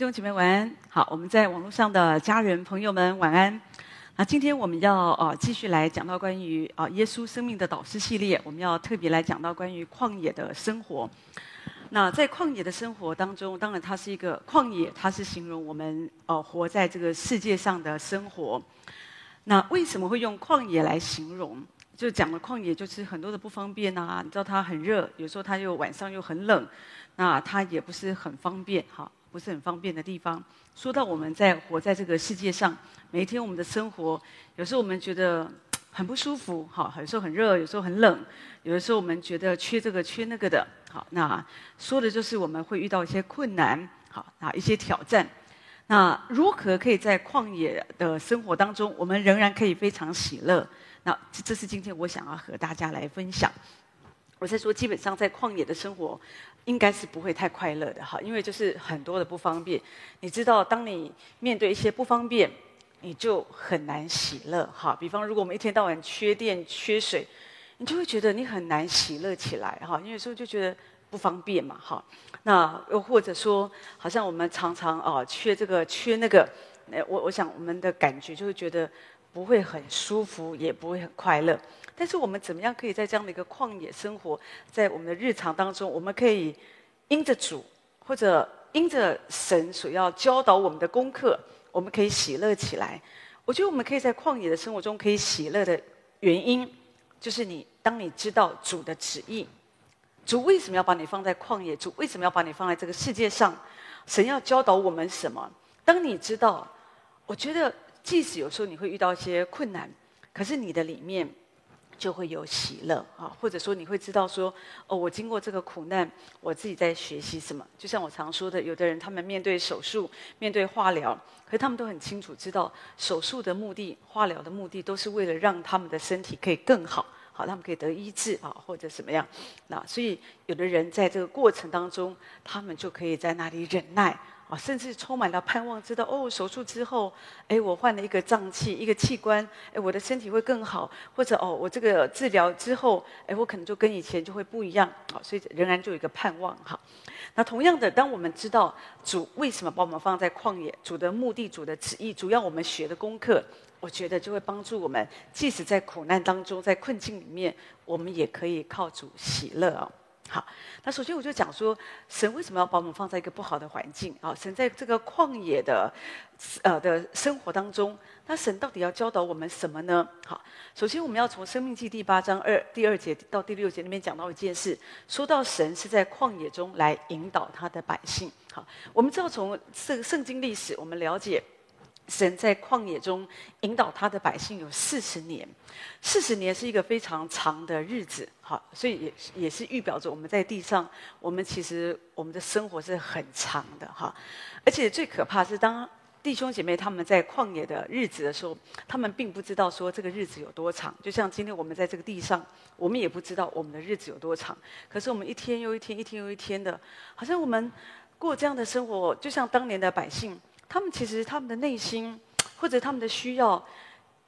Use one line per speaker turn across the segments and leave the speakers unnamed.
弟兄姐妹晚安。好，我们在网络上的家人朋友们晚安。那今天我们要啊继续来讲到关于啊耶稣生命的导师系列，我们要特别来讲到关于旷野的生活。那在旷野的生活当中，当然它是一个旷野，它是形容我们呃活在这个世界上的生活。那为什么会用旷野来形容？就讲了旷野就是很多的不方便啊，你知道它很热，有时候它又晚上又很冷，那它也不是很方便哈。不是很方便的地方。说到我们在活在这个世界上，每一天我们的生活，有时候我们觉得很不舒服，好，有时候很热，有时候很冷，有的时候我们觉得缺这个缺那个的，好，那说的就是我们会遇到一些困难，好，啊，一些挑战。那如何可以在旷野的生活当中，我们仍然可以非常喜乐？那这是今天我想要和大家来分享。我在说，基本上在旷野的生活，应该是不会太快乐的哈，因为就是很多的不方便。你知道，当你面对一些不方便，你就很难喜乐哈。比方，如果我们一天到晚缺电、缺水，你就会觉得你很难喜乐起来哈。因为有时候就觉得不方便嘛哈。那又或者说，好像我们常常啊缺这个缺那个，我我想我们的感觉就会觉得不会很舒服，也不会很快乐。但是我们怎么样可以在这样的一个旷野生活，在我们的日常当中，我们可以因着主，或者因着神所要教导我们的功课，我们可以喜乐起来。我觉得我们可以在旷野的生活中可以喜乐的原因，就是你当你知道主的旨意，主为什么要把你放在旷野？主为什么要把你放在这个世界上？神要教导我们什么？当你知道，我觉得即使有时候你会遇到一些困难，可是你的里面。就会有喜乐啊，或者说你会知道说，哦，我经过这个苦难，我自己在学习什么。就像我常说的，有的人他们面对手术、面对化疗，可是他们都很清楚知道，手术的目的、化疗的目的，都是为了让他们的身体可以更好，好，他们可以得医治啊，或者什么样。那所以，有的人在这个过程当中，他们就可以在那里忍耐。啊，甚至充满了盼望，知道哦，手术之后，哎，我换了一个脏器，一个器官，哎，我的身体会更好，或者哦，我这个治疗之后，哎，我可能就跟以前就会不一样，好，所以仍然就有一个盼望哈。那同样的，当我们知道主为什么把我们放在旷野，主的目的，主的旨意，主要我们学的功课，我觉得就会帮助我们，即使在苦难当中，在困境里面，我们也可以靠主喜乐哦。好，那首先我就讲说，神为什么要把我们放在一个不好的环境啊？神在这个旷野的，呃的生活当中，那神到底要教导我们什么呢？好，首先我们要从《生命记》第八章二第二节到第六节里面讲到一件事，说到神是在旷野中来引导他的百姓。好，我们知道从圣圣经历史，我们了解。神在旷野中引导他的百姓有四十年，四十年是一个非常长的日子，好，所以也也是预表着我们在地上，我们其实我们的生活是很长的哈，而且最可怕是当弟兄姐妹他们在旷野的日子的时候，他们并不知道说这个日子有多长，就像今天我们在这个地上，我们也不知道我们的日子有多长，可是我们一天又一天，一天又一天的，好像我们过这样的生活，就像当年的百姓。他们其实他们的内心，或者他们的需要，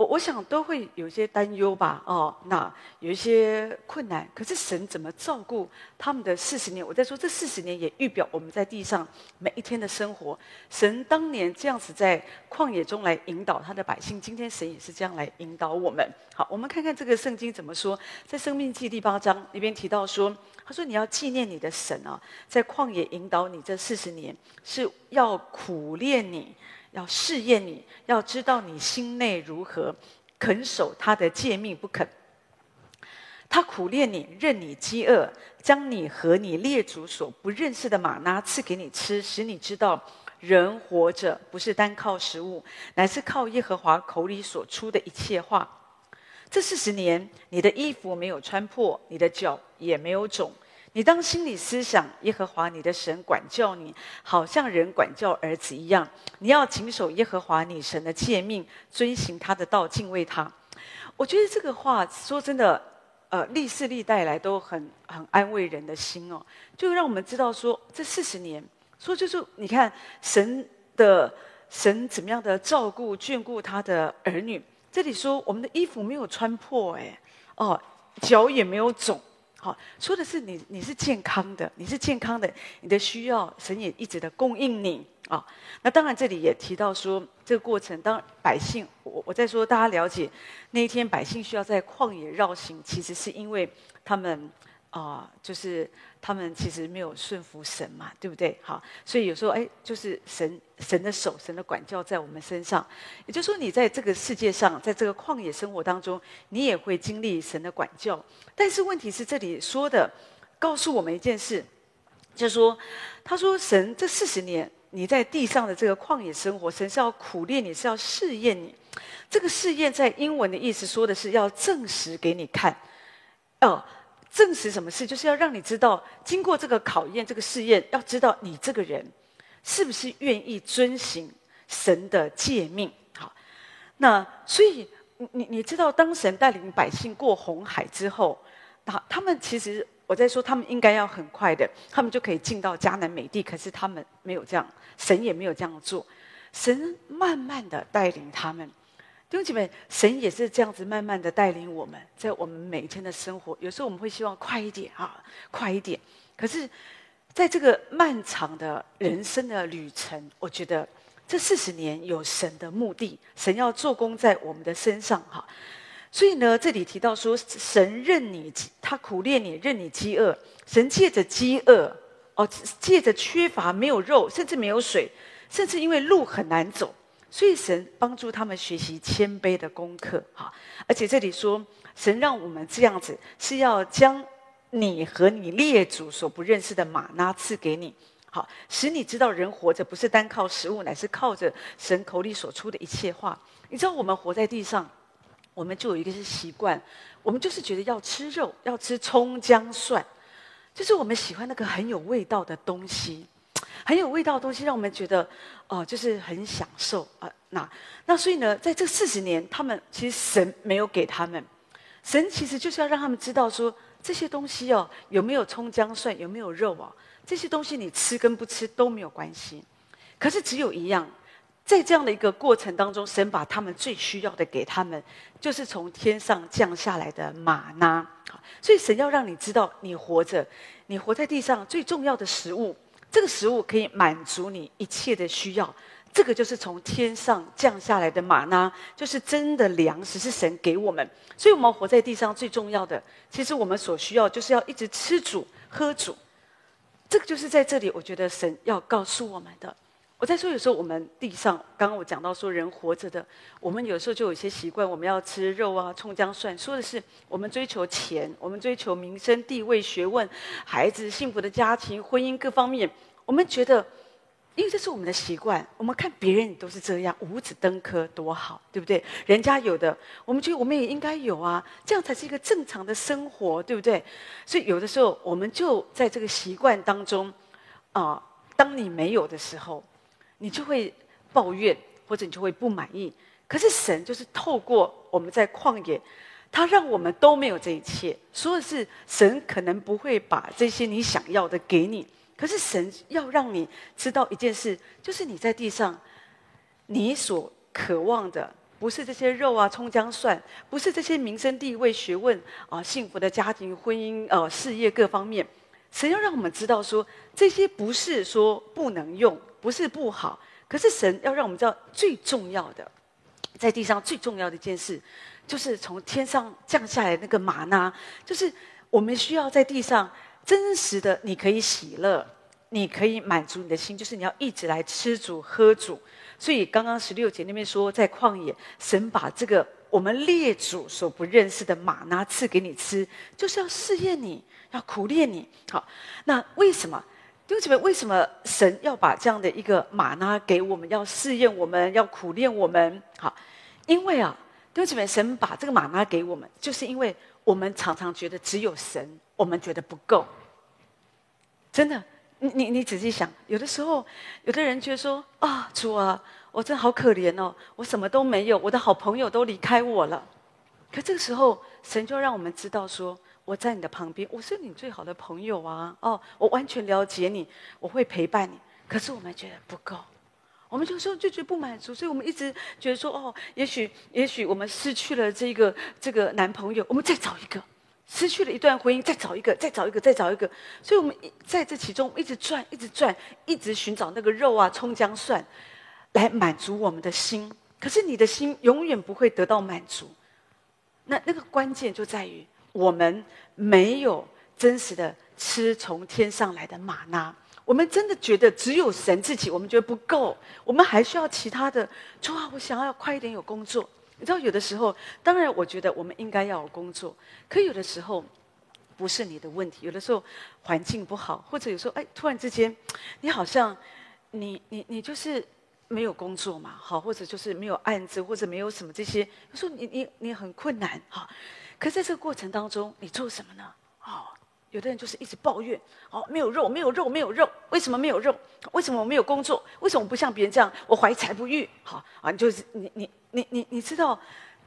我我想都会有一些担忧吧。哦，那有一些困难，可是神怎么照顾他们的四十年？我在说这四十年也预表我们在地上每一天的生活。神当年这样子在旷野中来引导他的百姓，今天神也是这样来引导我们。好，我们看看这个圣经怎么说，在《生命记》第八章里边提到说。他说：“你要纪念你的神啊，在旷野引导你这四十年，是要苦练你，要试验你，要知道你心内如何，肯守他的诫命不肯。他苦练你，任你饥饿，将你和你列祖所不认识的马拉赐给你吃，使你知道人活着不是单靠食物，乃是靠耶和华口里所出的一切话。”这四十年，你的衣服没有穿破，你的脚也没有肿。你当心里思想，耶和华你的神管教你，好像人管教儿子一样。你要谨守耶和华你神的诫命，遵行他的道，敬畏他。我觉得这个话说真的，呃，历世历代来都很很安慰人的心哦，就让我们知道说，这四十年，说就是你看神的神怎么样的照顾眷顾他的儿女。这里说我们的衣服没有穿破，哎，哦，脚也没有肿，好，说的是你你是健康的，你是健康的，你的需要神也一直的供应你啊。那当然这里也提到说，这个过程当百姓，我我在说大家了解那一天百姓需要在旷野绕行，其实是因为他们。啊、就是他们其实没有顺服神嘛，对不对？好，所以有时候哎，就是神神的手、神的管教在我们身上。也就是说，你在这个世界上，在这个旷野生活当中，你也会经历神的管教。但是问题是，这里说的告诉我们一件事，就是说，他说神这四十年你在地上的这个旷野生活，神是要苦练你，是要试验你。这个试验在英文的意思说的是要证实给你看，哦、证实什么事，就是要让你知道，经过这个考验、这个试验，要知道你这个人是不是愿意遵行神的诫命。好，那所以你你知道，当神带领百姓过红海之后，那他们其实我在说，他们应该要很快的，他们就可以进到迦南美地。可是他们没有这样，神也没有这样做，神慢慢的带领他们。弟兄姐妹，神也是这样子慢慢的带领我们，在我们每一天的生活。有时候我们会希望快一点啊，快一点。可是，在这个漫长的人生的旅程，我觉得这四十年有神的目的，神要做工在我们的身上哈。所以呢，这里提到说，神任你他苦练你，任你饥饿。神借着饥饿哦，借着缺乏没有肉，甚至没有水，甚至因为路很难走。所以神帮助他们学习谦卑的功课，哈！而且这里说，神让我们这样子，是要将你和你列祖所不认识的吗哪赐给你，好，使你知道人活着不是单靠食物，乃是靠着神口里所出的一切话。你知道我们活在地上，我们就有一个是习惯，我们就是觉得要吃肉，要吃葱姜蒜，就是我们喜欢那个很有味道的东西。很有味道的东西，让我们觉得，哦、就是很享受啊、呃。那那所以呢，在这四十年，他们其实神没有给他们，神其实就是要让他们知道说，这些东西哦，有没有葱姜蒜，有没有肉啊？这些东西你吃跟不吃都没有关系。可是只有一样，在这样的一个过程当中，神把他们最需要的给他们，就是从天上降下来的吗哪。所以神要让你知道，你活着，你活在地上最重要的食物。这个食物可以满足你一切的需要，这个就是从天上降下来的玛纳，就是真的粮食，是神给我们。所以，我们活在地上最重要的，其实我们所需要就是要一直吃主、喝主。这个就是在这里，我觉得神要告诉我们的。我在说，有时候我们地上，刚刚我讲到说，人活着的，我们有时候就有些习惯，我们要吃肉啊、葱姜蒜，说的是我们追求钱，我们追求名声、地位、学问、孩子、幸福的家庭、婚姻各方面，我们觉得，因为这是我们的习惯，我们看别人都是这样，五子登科多好，对不对？人家有的，我们觉得我们也应该有啊，这样才是一个正常的生活，对不对？所以有的时候，我们就在这个习惯当中，啊、当你没有的时候。你就会抱怨，或者你就会不满意。可是神就是透过我们在旷野，他让我们都没有这一切。说的是神可能不会把这些你想要的给你，可是神要让你知道一件事，就是你在地上，你所渴望的不是这些肉啊、葱姜蒜，不是这些名声地位、学问啊、幸福的家庭、婚姻、呃、啊、事业各方面。神要让我们知道说，这些不是说不能用。不是不好，可是神要让我们知道最重要的，在地上最重要的一件事，就是从天上降下来那个吗哪，就是我们需要在地上真实的，你可以喜乐，你可以满足你的心，就是你要一直来吃主喝主。所以刚刚十六节那边说，在旷野，神把这个我们列祖所不认识的吗哪赐给你吃，就是要试验你，要苦练你。好，那为什么？弟兄姊妹，为什么神要把这样的一个吗哪给我们，要试验我们，要苦练我们？好，因为啊，弟兄姊妹，神把这个吗哪给我们，就是因为我们常常觉得只有神，我们觉得不够。真的，你你你仔细想，有的时候，有的人觉得说啊，主啊，我真好可怜哦，我什么都没有，我的好朋友都离开我了。可这个时候，神就让我们知道说。我在你的旁边，我是你最好的朋友啊！哦，我完全了解你，我会陪伴你。可是我们觉得不够，我们就说就觉得不满足，所以我们一直觉得说，哦，也许也许我们失去了这个这个男朋友，我们再找一个，失去了一段婚姻，再找一个，再找一个，再找一个。所以我们在这其中一直转，一直转，一直寻找那个肉啊、葱姜蒜，来满足我们的心。可是你的心永远不会得到满足。那那个关键就在于我们没有真实的吃从天上来的玛纳。我们真的觉得只有神自己，我们觉得不够，我们还需要其他的。主啊，我想要快一点有工作。你知道，有的时候，当然我觉得我们应该要有工作，可有的时候不是你的问题。有的时候环境不好，或者有时候哎，突然之间，你好像你你你就是。没有工作嘛，好，或者就是没有案子，或者没有什么这些，有时候你你你很困难，哈。可是在这个过程当中，你做什么呢？哦，有的人就是一直抱怨，哦，没有肉，没有肉，没有肉，为什么没有肉？为什么我没有工作？为什么不像别人这样，我怀才不遇？好啊，就是你你你你你知道，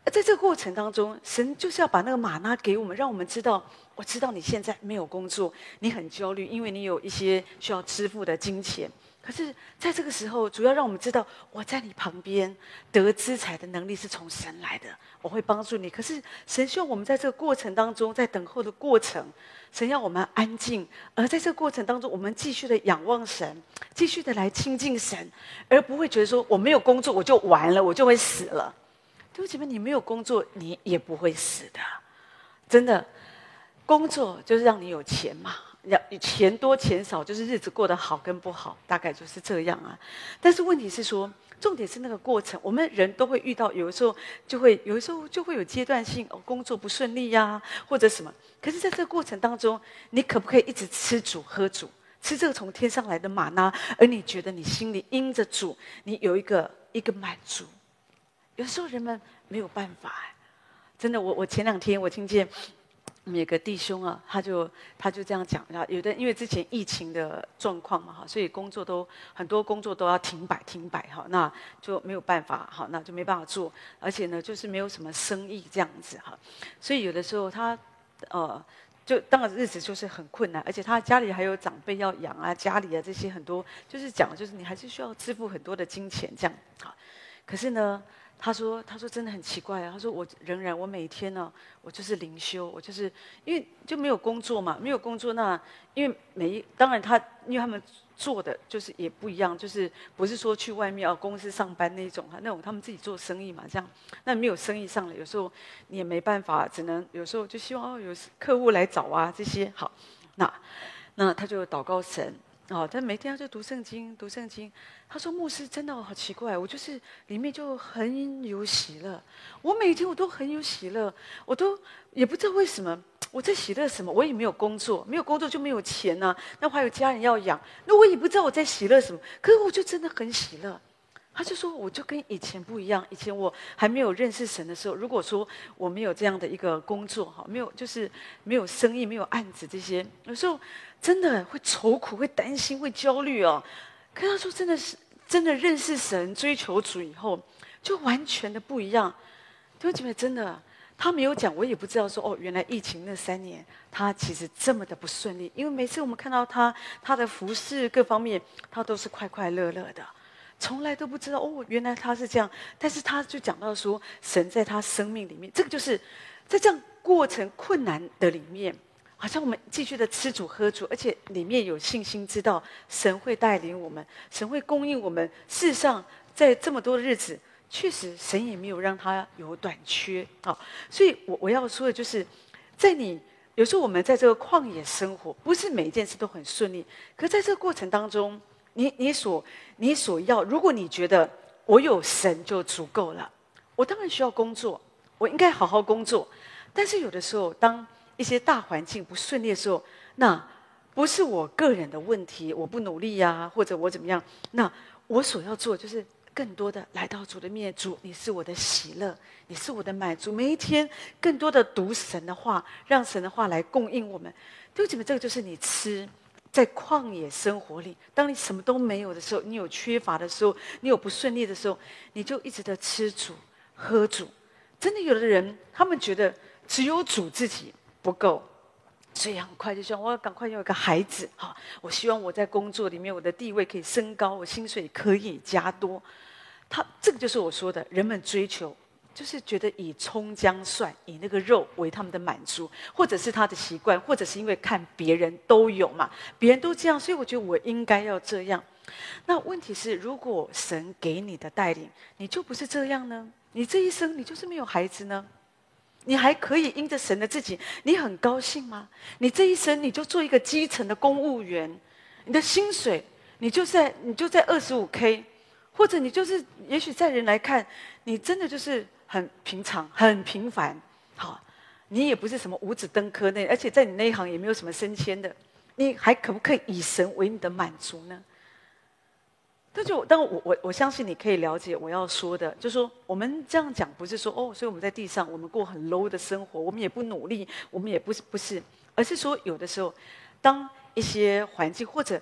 在这个过程当中，神就是要把那个玛拉给我们，让我们知道，我知道你现在没有工作，你很焦虑，因为你有一些需要支付的金钱。可是，在这个时候，主要让我们知道，我在你旁边得资财的能力是从神来的，我会帮助你。可是，神希望我们在这个过程当中，在等候的过程，神要我们安静，而在这个过程当中，我们继续的仰望神，继续的来亲近神，而不会觉得说我没有工作我就完了，我就会死了。对不起，们，你没有工作，你也不会死的，真的，工作就是让你有钱嘛。要钱多钱少，就是日子过得好跟不好，大概就是这样啊。但是问题是说，重点是那个过程，我们人都会遇到，有的时候就会，有的时候就会有阶段性哦，工作不顺利呀、或者什么。可是，在这个过程当中，你可不可以一直吃主喝主，吃这个从天上来的玛纳，而你觉得你心里因着主，你有一个一个满足？有时候人们没有办法，真的，我我前两天我听见。每个弟兄啊，他就他就这样讲，然后有的因为之前疫情的状况嘛，哈，所以工作都很多工作都要停摆停摆哈，那就没有办法，哈，那就没办法做，而且呢，就是没有什么生意这样子哈，所以有的时候他呃，就当然日子就是很困难，而且他家里还有长辈要养啊，家里啊这些很多，就是讲就是你还是需要支付很多的金钱这样，哈，可是呢。他说：“他说真的很奇怪啊。他说我仍然，我每天呢，我就是灵修，我就是因为就没有工作嘛，没有工作。那因为每一当然他，因为他们做的就是也不一样，就是不是说去外面啊公司上班那种哈，那种他们自己做生意嘛，这样那没有生意上了，有时候你也没办法，只能有时候就希望哦有客户来找啊这些好，那那他就祷告神。”哦，他每天要就读圣经，读圣经。他说：“牧师真的好奇怪，我就是里面就很有喜乐。我每天我都很有喜乐，我都也不知道为什么我在喜乐什么。我也没有工作，没有工作就没有钱呐、那我还有家人要养，那我也不知道我在喜乐什么。可是我就真的很喜乐。”他就说：“我就跟以前不一样。以前我还没有认识神的时候，如果说我没有这样的一个工作，哈，没有就是没有生意，没有案子这些，有时候真的会愁苦，会担心，会焦虑哦。可他说，真的是真的认识神，追求主以后，就完全的不一样。弟兄姐妹，真的，他没有讲，我也不知道说哦，原来疫情那三年，他其实这么的不顺利。因为每次我们看到他，他的服饰各方面，他都是快快乐乐的。”从来都不知道哦，原来他是这样。但是他就讲到说，神在他生命里面，这个就是在这样过程困难的里面，好像我们继续的吃主喝主，而且里面有信心，知道神会带领我们，神会供应我们。事实上，在这么多日子，确实神也没有让他有短缺啊。所以我我要说的就是，在你有时候我们在这个旷野生活，不是每一件事都很顺利，可在这个过程当中。你你所你所要，如果你觉得我有神就足够了，我当然需要工作，我应该好好工作。但是有的时候，当一些大环境不顺利的时候，那不是我个人的问题，我不努力呀、或者我怎么样？那我所要做就是更多的来到主的面，主，你是我的喜乐，你是我的满足。每一天更多的读神的话，让神的话来供应我们。对不起，这个就是你吃。在旷野生活里，当你什么都没有的时候，你有缺乏的时候，你有不顺利的时候，你就一直在吃主、喝主。真的，有的人他们觉得只有主自己不够，所以很快就说：“我要赶快有一个孩子，哈！我希望我在工作里面我的地位可以升高，我薪水可以加多。”他这个就是我说的，人们追求就是觉得以葱姜蒜，以那个肉为他们的满足，或者是他的习惯，或者是因为看别人都有嘛，别人都这样，所以我觉得我应该要这样。那问题是，如果神给你的带领，你就不是这样呢？你这一生你就是没有孩子呢？你还可以因着神的自己，你很高兴吗？你这一生你就做一个基层的公务员，你的薪水你就在你就在二十五 K，或者你就是也许在人来看，你真的就是。很平常，很平凡，好，你也不是什么五子登科那，而且在你那一行也没有什么升迁的，你还可不可以以神为你的满足呢？这就，但我我我相信你可以了解我要说的，就是说我们这样讲不是说哦，所以我们在地上我们过很 low 的生活，我们也不努力，我们也不是不是，而是说有的时候，当一些环境或者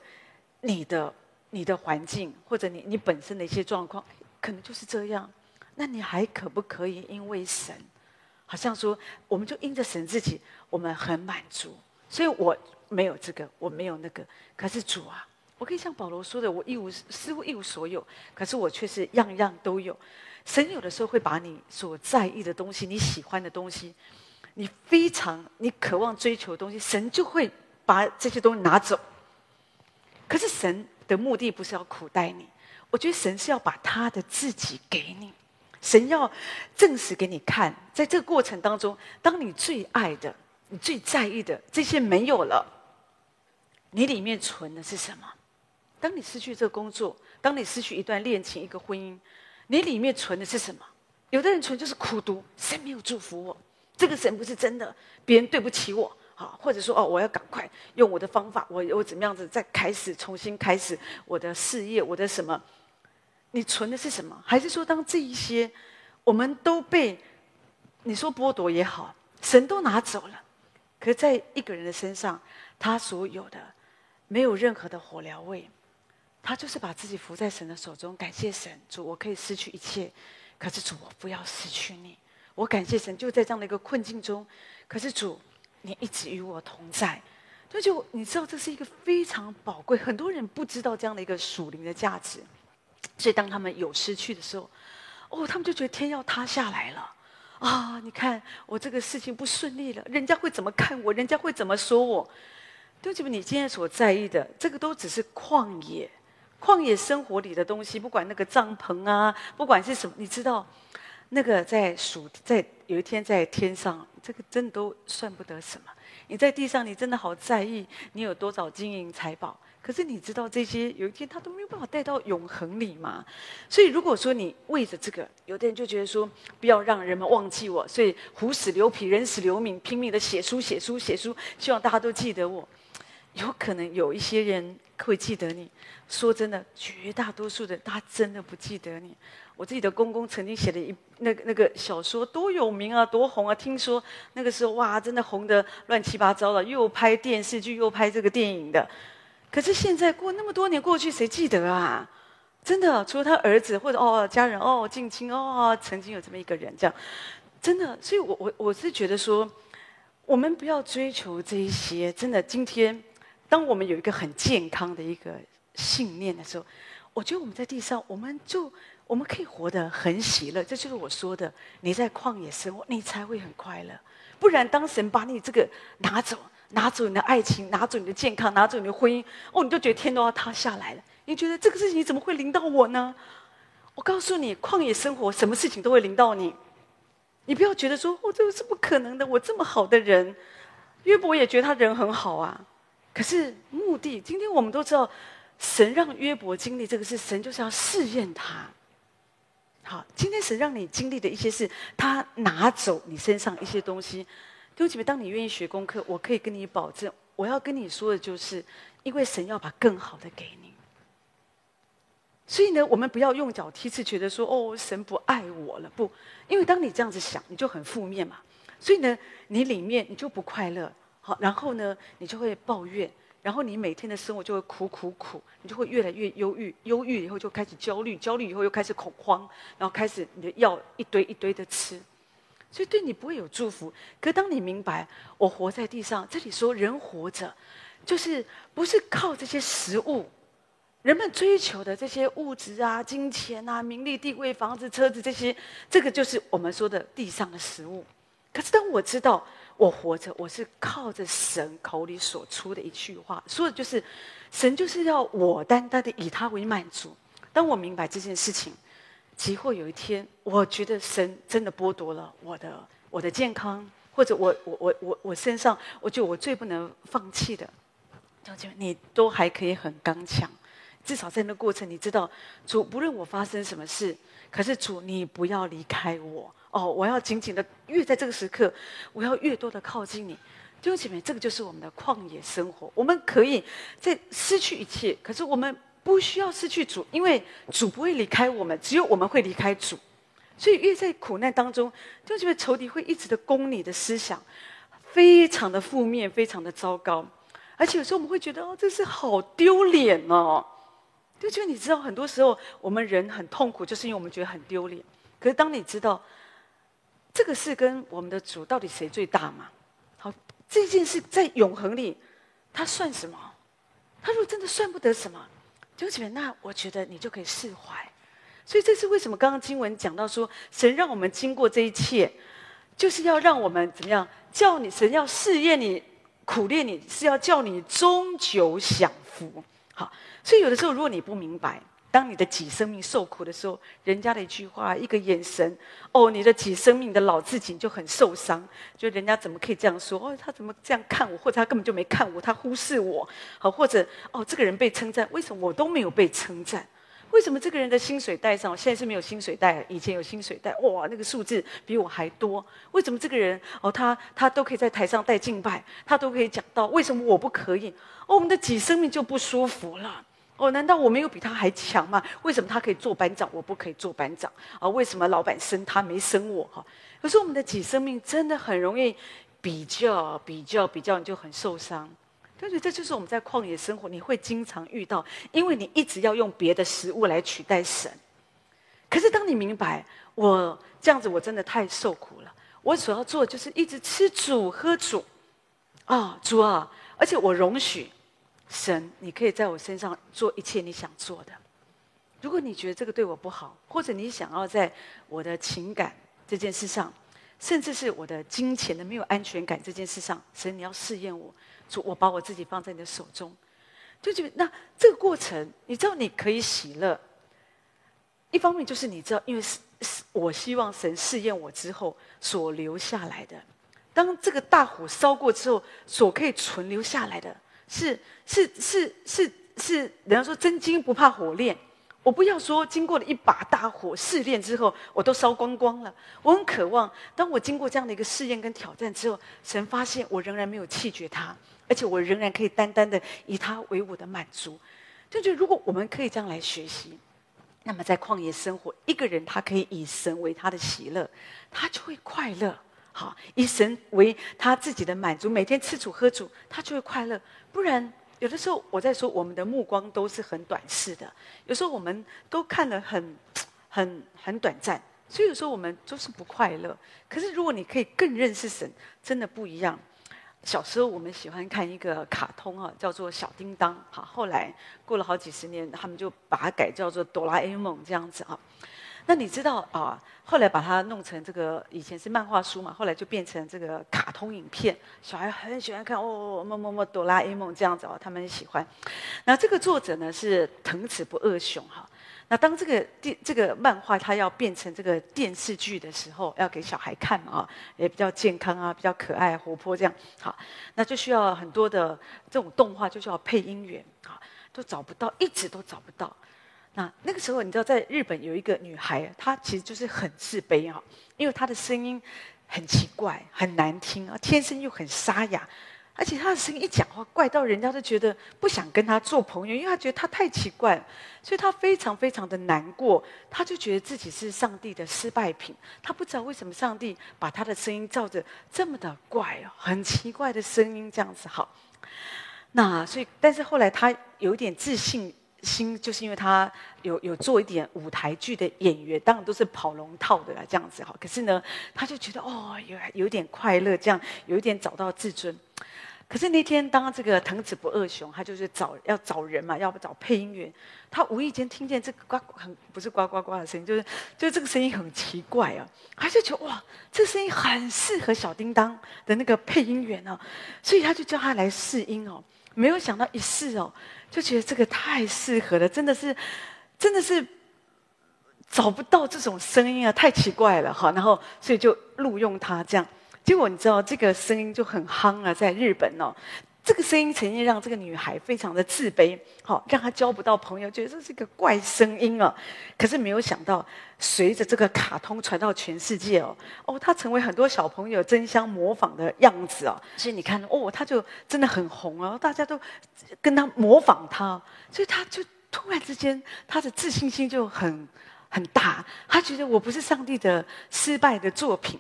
你的你的环境或者你你本身的一些状况，可能就是这样。那你还可不可以因为神，好像说我们就因着神自己，我们很满足，所以我没有这个，我没有那个。可是主啊，我可以像保罗说的，我一无似乎一无所有，可是我却是样样都有。神有的时候会把你所在意的东西，你喜欢的东西，你非常你渴望追求的东西，神就会把这些东西拿走。可是神的目的不是要苦待你，我觉得神是要把他的自己给你。神要证实给你看，在这个过程当中，当你最爱的、你最在意的这些没有了，你里面存的是什么？当你失去这个工作，当你失去一段恋情、一个婚姻，你里面存的是什么？有的人存就是苦读，神没有祝福我，这个神不是真的，别人对不起我，好，或者说哦，我要赶快用我的方法，我我怎么样子再开始重新开始我的事业，我的什么？你存的是什么？还是说，当这一些我们都被你说剥夺也好，神都拿走了，可是在一个人的身上，他所有的没有任何的火疗味，他就是把自己伏在神的手中，感谢神，主，我可以失去一切，可是主，我不要失去你。我感谢神，就在这样的一个困境中，可是主，你一直与我同在。所以就你知道，这是一个非常宝贵，很多人不知道这样的一个属灵的价值。所以，当他们有失去的时候，哦，他们就觉得天要塌下来了啊！你看我这个事情不顺利了，人家会怎么看我？人家会怎么说我？对不起，你今天所在意的，这个都只是旷野，旷野生活里的东西。不管那个帐篷啊，不管是什么，你知道，那个在数在有一天在天上，这个真的都算不得什么。你在地上，你真的好在意你有多少金银财宝。可是你知道这些有一天他都没有办法带到永恒里吗？所以如果说你为着这个，有的人就觉得说不要让人们忘记我，所以虎死留皮，人死留名，拼命的写书写书写书，希望大家都记得我。有可能有一些人会记得你，说真的，绝大多数的他真的不记得你。我自己的公公曾经写了一那个那个小说，多有名啊，多红啊！听说那个时候哇，真的红得乱七八糟了，又拍电视剧，又拍这个电影的。可是现在过那么多年过去，谁记得啊？真的，除了他儿子或者哦家人哦近亲哦，曾经有这么一个人这样，真的。所以我我我是觉得说，我们不要追求这一些。真的，今天当我们有一个很健康的一个信念的时候，我觉得我们在地上，我们就我们可以活得很喜乐。这就是我说的，你在旷野生活，你才会很快乐。不然，当神把你这个拿走。拿走你的爱情，拿走你的健康，拿走你的婚姻，哦，你就觉得天都要塌下来了。你觉得这个事情怎么会临到我呢？我告诉你，旷野生活，什么事情都会临到你。你不要觉得说，哦，这个是不可能的。我这么好的人，约伯也觉得他人很好啊。可是目的，今天我们都知道，神让约伯经历这个事，神就是要试验他。好，今天神让你经历的一些事，他拿走你身上一些东西。弟兄姐妹，当你愿意学功课，我可以跟你保证，我要跟你说的就是，因为神要把更好的给你。所以呢，我们不要用脚踢刺，觉得说哦，神不爱我了。不，因为当你这样子想，你就很负面嘛。所以呢，你里面你就不快乐。好，然后呢，你就会抱怨，然后你每天的生活就会苦苦苦，你就会越来越忧郁，忧郁以后就开始焦虑，焦虑以后又开始恐慌，然后开始你的药一堆一堆的吃。所以对你不会有祝福。可当你明白，我活在地上，这里说人活着，就是不是靠这些食物人们追求的这些物质啊、金钱啊、名利地位、房子、车子这些，这个就是我们说的地上的食物。可是当我知道我活着，我是靠着神口里所出的一句话，说的就是神就是要我单单的以他为满足。当我明白这件事情，即或有一天我觉得神真的剥夺了我的我的健康，或者我我我我我身上，我觉得我最不能放弃的，就你都还可以很刚强。至少在那过程，你知道主不论我发生什么事，可是主你不要离开我哦！我要紧紧的越在这个时刻，我要越多的靠近你。弟兄姐妹，这个就是我们的旷野生活。我们可以在失去一切，可是我们不需要失去主，因为主不会离开我们，只有我们会离开主。所以越在苦难当中，就觉得，仇敌会一直的攻你的思想，非常的负面，非常的糟糕。而且有时候我们会觉得哦，这是好丢脸哦。就觉得你知道，很多时候我们人很痛苦，就是因为我们觉得很丢脸。可是当你知道这个事跟我们的主到底谁最大嘛？好，这件事在永恒里，它算什么？它如果真的算不得什么，就觉得那我觉得你就可以释怀。所以这是为什么刚刚经文讲到说，神让我们经过这一切，就是要让我们怎么样？叫你神要试验你、苦练你，是要叫你终究享福。好。所以有的时候，如果你不明白，当你的己生命受苦的时候，人家的一句话、一个眼神，哦，你的己生命的老自己就很受伤。就人家怎么可以这样说？哦，他怎么这样看我？或者他根本就没看我，他忽视我。好，或者哦，这个人被称赞，为什么我都没有被称赞？为什么这个人的薪水袋上现在是没有薪水袋？以前有薪水袋，哇，那个数字比我还多。为什么这个人哦，他他都可以在台上带敬拜，他都可以讲到，为什么我不可以？哦，我们的己生命就不舒服了。哦，难道我没有比他还强吗？为什么他可以做班长，我不可以做班长？啊，为什么老板升他没升我？哈，可是我们的己生命真的很容易比较、比较、比较，你就很受伤。但是这就是我们在旷野生活，你会经常遇到，因为你一直要用别的食物来取代神。可是当你明白，我这样子我真的太受苦了，我所要做的就是一直吃主、喝主。啊，主啊，而且我容许。神，你可以在我身上做一切你想做的。如果你觉得这个对我不好，或者你想要在我的情感这件事上，甚至是我的金钱的没有安全感这件事上，神，你要试验我，主，我把我自己放在你的手中，就觉得那这个过程，你知道你可以喜乐。一方面就是你知道，因为是是，我希望神试验我之后所留下来的，当这个大火烧过之后，所可以存留下来的。是是是是是，人家说真金不怕火炼。我不要说经过了一把大火试炼之后，我都烧光光了。我很渴望，当我经过这样的一个试验跟挑战之后，神发现我仍然没有弃绝他，而且我仍然可以单单的以他为我的满足。就觉得如果我们可以这样来学习，那么在旷野生活，一个人他可以以神为他的喜乐，他就会快乐。好，以神为他自己的满足，每天吃主喝主，他就会快乐。不然，有的时候我在说，我们的目光都是很短视的。有时候我们都看得很、很、很短暂，所以有时候我们就是不快乐。可是如果你可以更认识神，真的不一样。小时候我们喜欢看一个卡通啊，叫做《小叮当》。好，后来过了好几十年，他们就把它改叫做《哆啦 A 梦》这样子啊。那你知道啊？后来把它弄成这个，以前是漫画书嘛，后来就变成这个卡通影片，小孩很喜欢看哦，么么么哆啦 A 梦这样子哦，他们很喜欢。那这个作者呢是藤子不二雄哈。那当这个电这个漫画它要变成这个电视剧的时候，要给小孩看嘛啊，也比较健康啊，比较可爱活泼这样。好，那就需要很多的这种动画，就需要配音员啊，都找不到，一直都找不到。那那个时候，你知道，在日本有一个女孩，她其实就是很自卑啊，因为她的声音很奇怪、很难听啊，天生又很沙哑，而且她的声音一讲话怪到人家都觉得不想跟她做朋友，因为她觉得她太奇怪，所以她非常非常的难过，她就觉得自己是上帝的失败品，她不知道为什么上帝把她的声音造着这么的怪哦，很奇怪的声音这样子。好，那所以，但是后来她有点自信。心就是因为他有有做一点舞台剧的演员，当然都是跑龙套的啦，这样子哈。可是呢，他就觉得哦，有有点快乐，这样有一点找到自尊。可是那天，当这个藤子不二雄，他就是找要找人嘛，要不找配音员，他无意间听见这个呱很不是呱呱呱的声音，就是就是这个声音很奇怪啊，他就觉得哇，这声音很适合小叮当的那个配音员哦，所以他就叫他来试音哦。没有想到一试哦，就觉得这个太适合了，真的是真的是找不到这种声音啊，太奇怪了哈。然后所以就录用他这样。结果你知道这个声音就很夯啊，在日本哦，这个声音曾经让这个女孩非常的自卑，好，让她交不到朋友，觉得这是一个怪声音啊。可是没有想到，随着这个卡通传到全世界哦，哦，她成为很多小朋友争相模仿的样子哦。所以你看哦，她就真的很红哦，大家都跟她模仿她，所以她就突然之间，她的自信心就很很大，她觉得我不是上帝的失败的作品。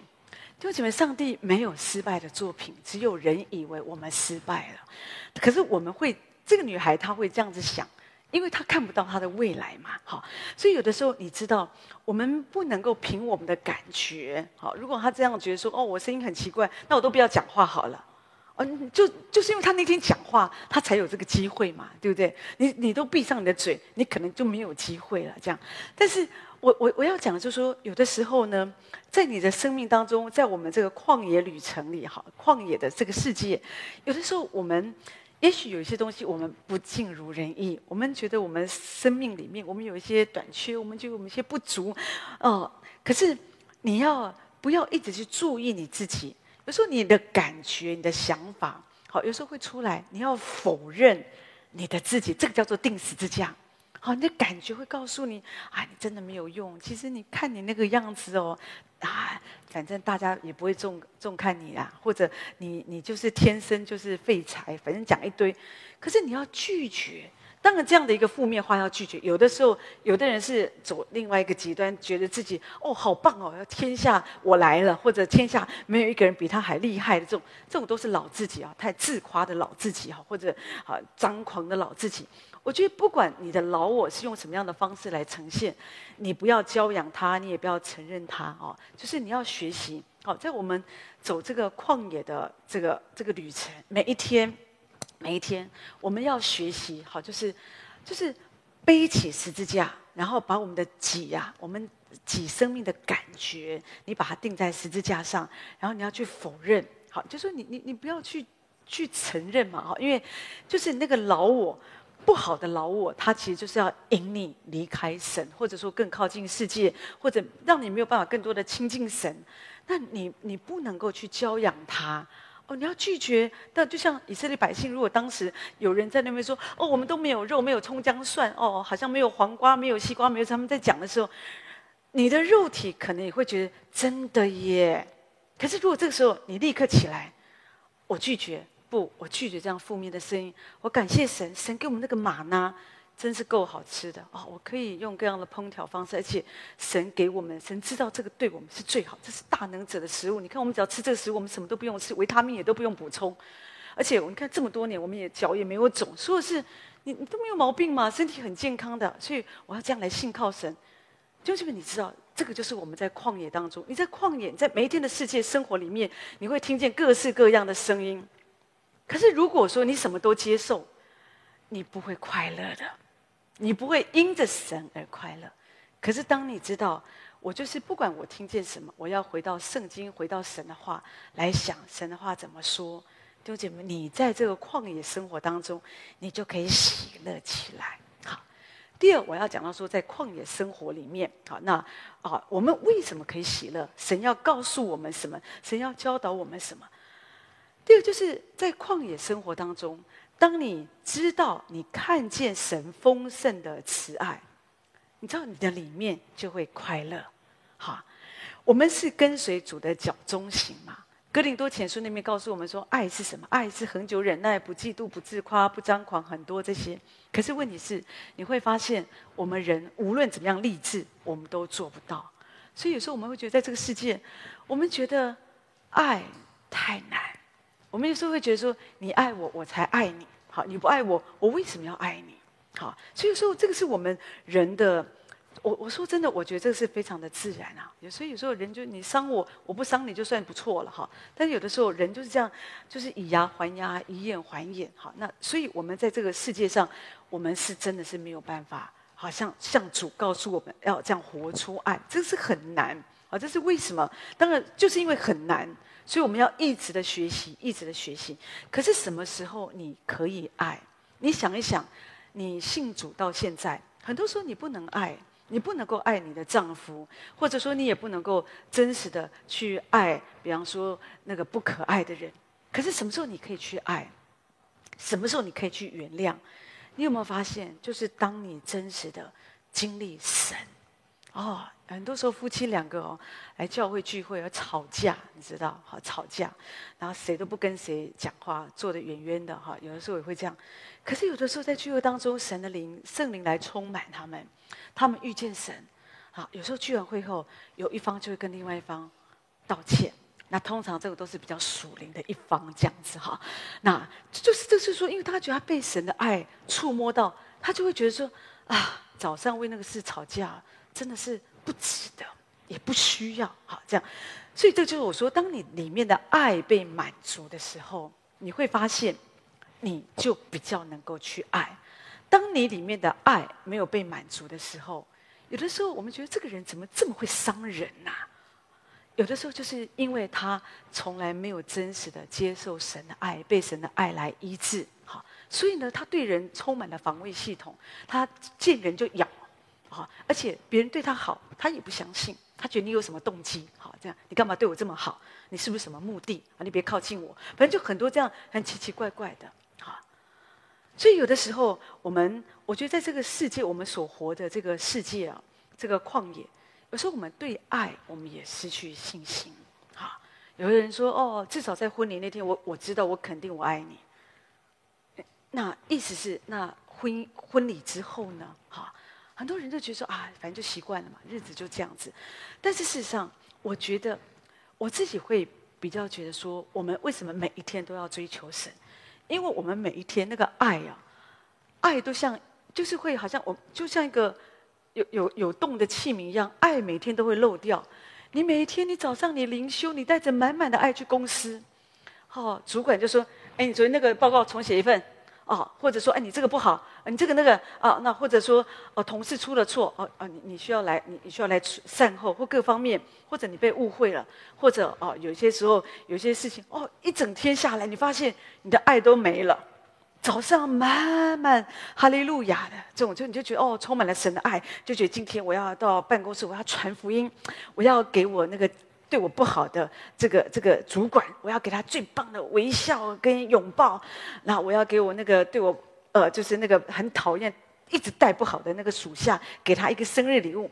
就因为上帝没有失败的作品，只有人以为我们失败了。可是我们会，这个女孩她会这样子想，因为她看不到她的未来嘛。好，所以有的时候你知道，我们不能够凭我们的感觉。好，如果她这样觉得说，哦，我声音很奇怪，那我都不要讲话好了。嗯，就就是因为她那天讲话，她才有这个机会嘛，对不对？你你都闭上你的嘴，你可能就没有机会了。这样，但是。我我我要讲就是说，有的时候呢，在你的生命当中，在我们这个旷野旅程里，哈，旷野的这个世界，有的时候我们也许有一些东西我们不尽如人意，我们觉得我们生命里面我们有一些短缺，我们就有一些不足，哦、可是你要不要一直去注意你自己？有时候你的感觉、你的想法，好，有时候会出来，你要否认你的自己，这个叫做钉十字架。好，你的感觉会告诉你，啊，你真的没有用。其实你看你那个样子哦，啊，反正大家也不会重重看你啦，或者你你就是天生就是废材，反正讲一堆。可是你要拒绝，当然这样的一个负面话要拒绝。有的时候，有的人是走另外一个极端，觉得自己哦好棒哦，要天下我来了，或者天下没有一个人比他还厉害的这种，这种都是老自己啊，太自夸的老自己哈，或者啊张狂的老自己。我觉得不管你的老我是用什么样的方式来呈现，你不要教养他，你也不要承认他哦。就是你要学习，好，在我们走这个旷野的这个这个旅程，每一天，每一天，我们要学习，好，就是就是背起十字架，然后把我们的己呀，我们己生命的感觉，你把它钉在十字架上，然后你要去否认，好，就说你你你不要去去承认嘛，哈，因为就是那个老我。不好的老我，他其实就是要引你离开神，或者说更靠近世界，或者让你没有办法更多的亲近神。那你你不能够去教养他哦，你要拒绝。但就像以色列百姓，如果当时有人在那边说：“哦，我们都没有肉，没有葱姜蒜，哦，好像没有黄瓜，没有西瓜，没有……”他们在讲的时候，你的肉体可能也会觉得真的耶。可是如果这个时候你立刻起来，我拒绝。不，我拒绝这样负面的声音。我感谢神，神给我们那个玛纳，真是够好吃的哦！我可以用各样的烹调方式，而且神给我们，神知道这个对我们是最好，这是大能者的食物。你看，我们只要吃这个食物，我们什么都不用吃，维他命也都不用补充。而且，我们看这么多年，我们也脚也没有肿，说的是你你都没有毛病嘛，身体很健康的。所以我要这样来信靠神。就这个，你知道，这个就是我们在旷野当中，你在旷野，在每一天的世界生活里面，你会听见各式各样的声音。可是，如果说你什么都接受，你不会快乐的，你不会因着神而快乐。可是，当你知道，我就是不管我听见什么，我要回到圣经，回到神的话来想神的话怎么说，弟兄姐妹，你在这个旷野生活当中，你就可以喜乐起来。好，第二，我要讲到说，在旷野生活里面，好，那啊，我们为什么可以喜乐？神要告诉我们什么？神要教导我们什么？第二，就是在旷野生活当中，当你知道你看见神丰盛的慈爱，你知道你的里面就会快乐。好，我们是跟随主的脚踪行嘛？哥林多前书那边告诉我们说，爱是什么？爱是恒久忍耐，不嫉妒，不自夸，不张狂，很多这些。可是问题是，你会发现，我们人无论怎么样励志，我们都做不到。所以有时候我们会觉得，在这个世界，我们觉得爱太难。我们有时候会觉得说，你爱我，我才爱你。好，你不爱我，我为什么要爱你？好，所以说这个是我们人的我我说真的，我觉得这个是非常的自然啊。有所以有时候人就你伤我，我不伤你就算不错了哈。但有的时候人就是这样，就是以牙还牙，以眼还眼。好，那所以我们在这个世界上，我们是真的是没有办法，好像像主告诉我们要这样活出爱，这是很难啊。这是为什么？当然就是因为很难，所以我们要一直的学习，一直的学习。可是什么时候你可以爱？你想一想，你信主到现在，很多时候你不能爱。你不能够爱你的丈夫，或者说你也不能够真实的去爱，比方说那个不可爱的人。可是什么时候你可以去爱？什么时候你可以去原谅？你有没有发现，就是当你真实的经历神，哦，很多时候夫妻两个哦来教会聚会而吵架，你知道，好吵架，然后谁都不跟谁讲话，坐得远远的哈。有的时候也会这样。可是有的时候在聚会当中，神的灵、圣灵来充满他们。他们遇见神，好，有时候聚完会后，有一方就会跟另外一方道歉。那通常这个都是比较属灵的一方这样子哈。那就是就是说，因为他觉得他被神的爱触摸到，他就会觉得说啊，早上为那个事吵架，真的是不值得，也不需要好这样。所以这就是我说，当你里面的爱被满足的时候，你会发现，你就比较能够去爱。当你里面的爱没有被满足的时候，有的时候我们觉得这个人怎么这么会伤人呐？有的时候就是因为他从来没有真实的接受神的爱，被神的爱来医治，好，所以呢，他对人充满了防卫系统，他见人就咬，而且别人对他好，他也不相信，他觉得你有什么动机，好，这样你干嘛对我这么好？你是不是什么目的啊？你别靠近我，反正就很多这样很奇奇怪怪的。所以有的时候，我们我觉得在这个世界，我们所活的这个世界啊，这个旷野，有时候我们对爱，我们也失去信心。哈，有的人说，哦，至少在婚礼那天，我我知道，我肯定我爱你。那意思是，那婚婚礼之后呢？哈，很多人就觉得说，啊，反正就习惯了嘛，日子就这样子。但是事实上，我觉得我自己会比较觉得说，我们为什么每一天都要追求神？因为我们每一天那个爱啊，爱都像，就是会好像我就像一个有有有洞的器皿一样，爱每天都会漏掉。你每一天，你早上你灵修，你带着满满的爱去公司，哦，主管就说：“哎，你昨天那个报告重写一份。”哦，或者说，哎，你这个不好，你这个那个啊，那或者说，哦，同事出了错，哦，哦，你你需要来，你你需要来善后，或各方面，或者你被误会了，或者哦，有些时候有些事情，哦，一整天下来，你发现你的爱都没了，早上满满哈利路亚的这种，就你就觉得哦，充满了神的爱，就觉得今天我要到办公室，我要传福音，我要给我那个。对我不好的这个这个主管，我要给他最棒的微笑跟拥抱。那我要给我那个对我呃，就是那个很讨厌、一直带不好的那个属下，给他一个生日礼物。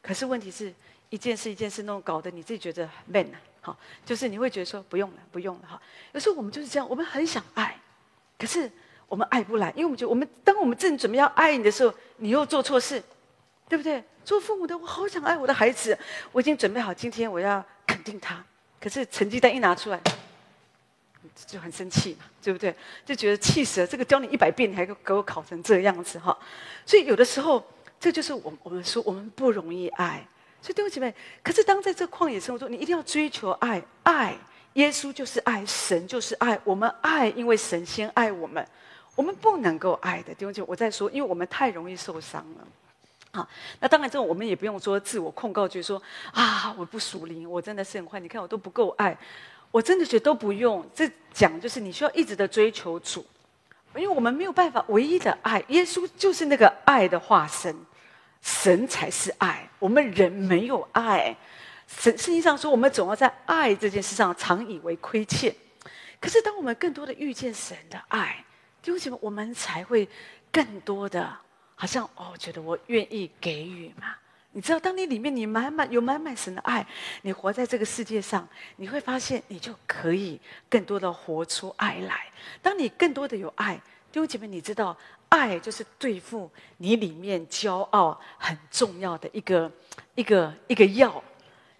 可是问题是一件事一件事弄搞得你自己觉得 man 好，就是你会觉得说不用了，不用了哈。有时候我们就是这样，我们很想爱，可是我们爱不来，因为我们觉得我们当我们正准备要爱你的时候，你又做错事，对不对？做父母的，我好想爱我的孩子，我已经准备好今天我要。定他，可是成绩单一拿出来，就很生气嘛，对不对？就觉得气死了。这个教你一百遍，你还给我考成这样子哈。所以有的时候，这就是我我们说我们不容易爱。所以弟兄姐妹，可是当在这旷野生活中，你一定要追求爱，爱耶稣就是爱，神就是爱。我们爱，因为神先爱我们。我们不能够爱的弟兄姐妹，我在说，因为我们太容易受伤了。好，那当然，这种我们也不用说自我控告，就是说啊，我不属灵，我真的是很坏。你看我都不够爱，我真的觉得都不用。这讲就是你需要一直的追求主，因为我们没有办法，唯一的爱，耶稣就是那个爱的化身，神才是爱，我们人没有爱。神实际上说，我们总要在爱这件事上常以为亏欠。可是当我们更多的遇见神的爱，为什么我们才会更多的？好像哦，觉得我愿意给予嘛？你知道，当你里面你满满有满满神的爱，你活在这个世界上，你会发现你就可以更多的活出爱来。当你更多的有爱，弟兄姐妹，你知道，爱就是对付你里面骄傲很重要的一个一个一个药。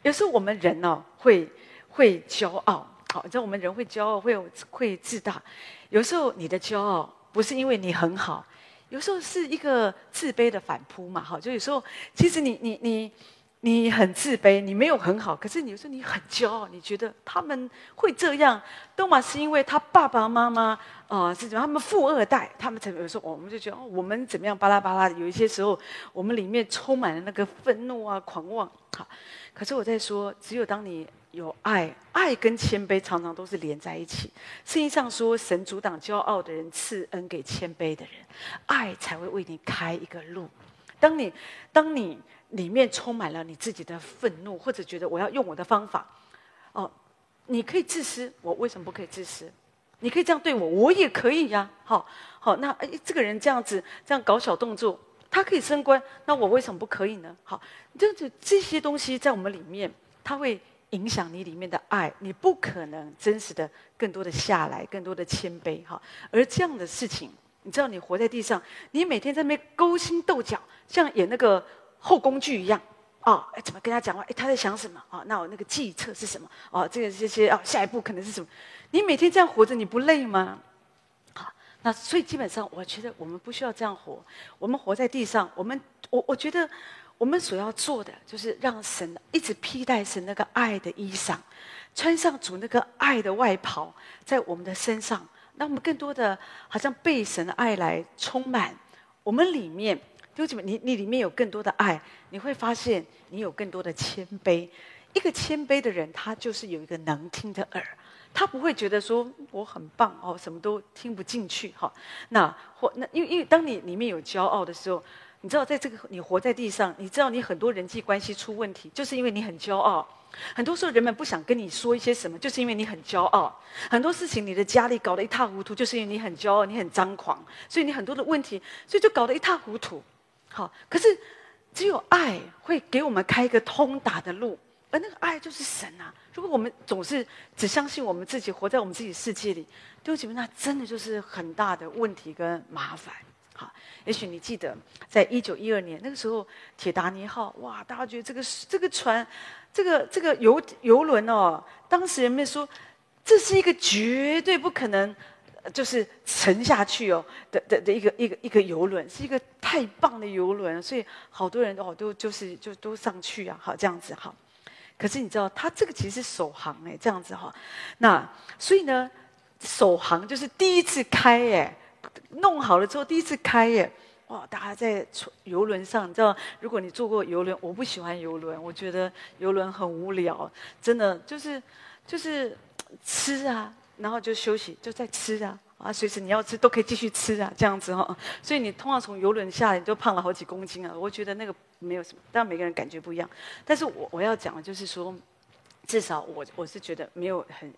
有时候我们人哦，会会骄傲，好，你知道我们人会骄傲，会会自大。有时候你的骄傲不是因为你很好。有时候是一个自卑的反扑嘛，哈，就有时候其实你你你你很自卑，你没有很好，可是你有时候你很骄傲，你觉得他们会这样，都嘛是因为他爸爸妈妈啊、是怎么，他们富二代，他们才有时候我们就觉得，我们怎么样巴拉巴拉，有一些时候我们里面充满了那个愤怒啊、狂妄，哈，可是我在说，只有当你。有爱，爱跟谦卑常常都是连在一起。圣经上说，神阻挡骄傲的人，赐恩给谦卑的人，爱才会为你开一个路。当你当你里面充满了你自己的愤怒，或者觉得我要用我的方法，哦，你可以自私，我为什么不可以自私？你可以这样对我，我也可以呀、好，好，那哎，这个人这样子这样搞小动作，他可以升官，那我为什么不可以呢？好，这这这些东西在我们里面，他会。影响你里面的爱，你不可能真实的更多的下来，更多的谦卑哈。而这样的事情，你知道，你活在地上，你每天在那边勾心斗角，像演那个后宫剧一样啊！哎，怎么跟他讲话？哎，他在想什么啊？那我那个计策是什么？哦，这个这些啊，下一步可能是什么？你每天这样活着，你不累吗？好，那所以基本上，我觉得我们不需要这样活。我们活在地上，我们我我觉得。我们所要做的，就是让神一直披戴神那个爱的衣裳，穿上主那个爱的外袍，在我们的身上，让我们更多的好像被神的爱来充满。我们里面，弟兄姐妹，你你里面有更多的爱，你会发现你有更多的谦卑。一个谦卑的人，他就是有一个能听的耳，他不会觉得说我很棒哦，什么都听不进去哈。那或那因为因为当你里面有骄傲的时候。你知道，在这个你活在地上，你知道你很多人际关系出问题，就是因为你很骄傲。很多时候人们不想跟你说一些什么，就是因为你很骄傲。很多事情你的家里搞得一塌糊涂，就是因为你很骄傲，你很张狂，所以你很多的问题，所以就搞得一塌糊涂。好，可是只有爱会给我们开一个通达的路，而那个爱就是神啊。如果我们总是只相信我们自己，活在我们自己世界里，对不起，那真的就是很大的问题跟麻烦。也许你记得，在一九一二年那个时候，铁达尼号，哇，大家觉得这个这个船，这个这个游游轮哦，当时人们说，这是一个绝对不可能，就是沉下去哦的的的一个一个一个游轮，是一个太棒的游轮，所以好多人哦都就是就都上去啊，好这样子哈。可是你知道，它这个其实是首航哎，这样子哈。那所以呢，首航就是第一次开哎。弄好了之后，第一次开耶，哇！大家在游轮上，你知道，如果你坐过游轮，我不喜欢游轮，我觉得游轮很无聊，真的就是就是吃啊，然后就休息，就在吃啊，啊，随时你要吃都可以继续吃啊，这样子哈。所以你通常从游轮下来，你就胖了好几公斤啊。我觉得那个没有什么，但每个人感觉不一样。但是我我要讲的就是说，至少我我是觉得没有很。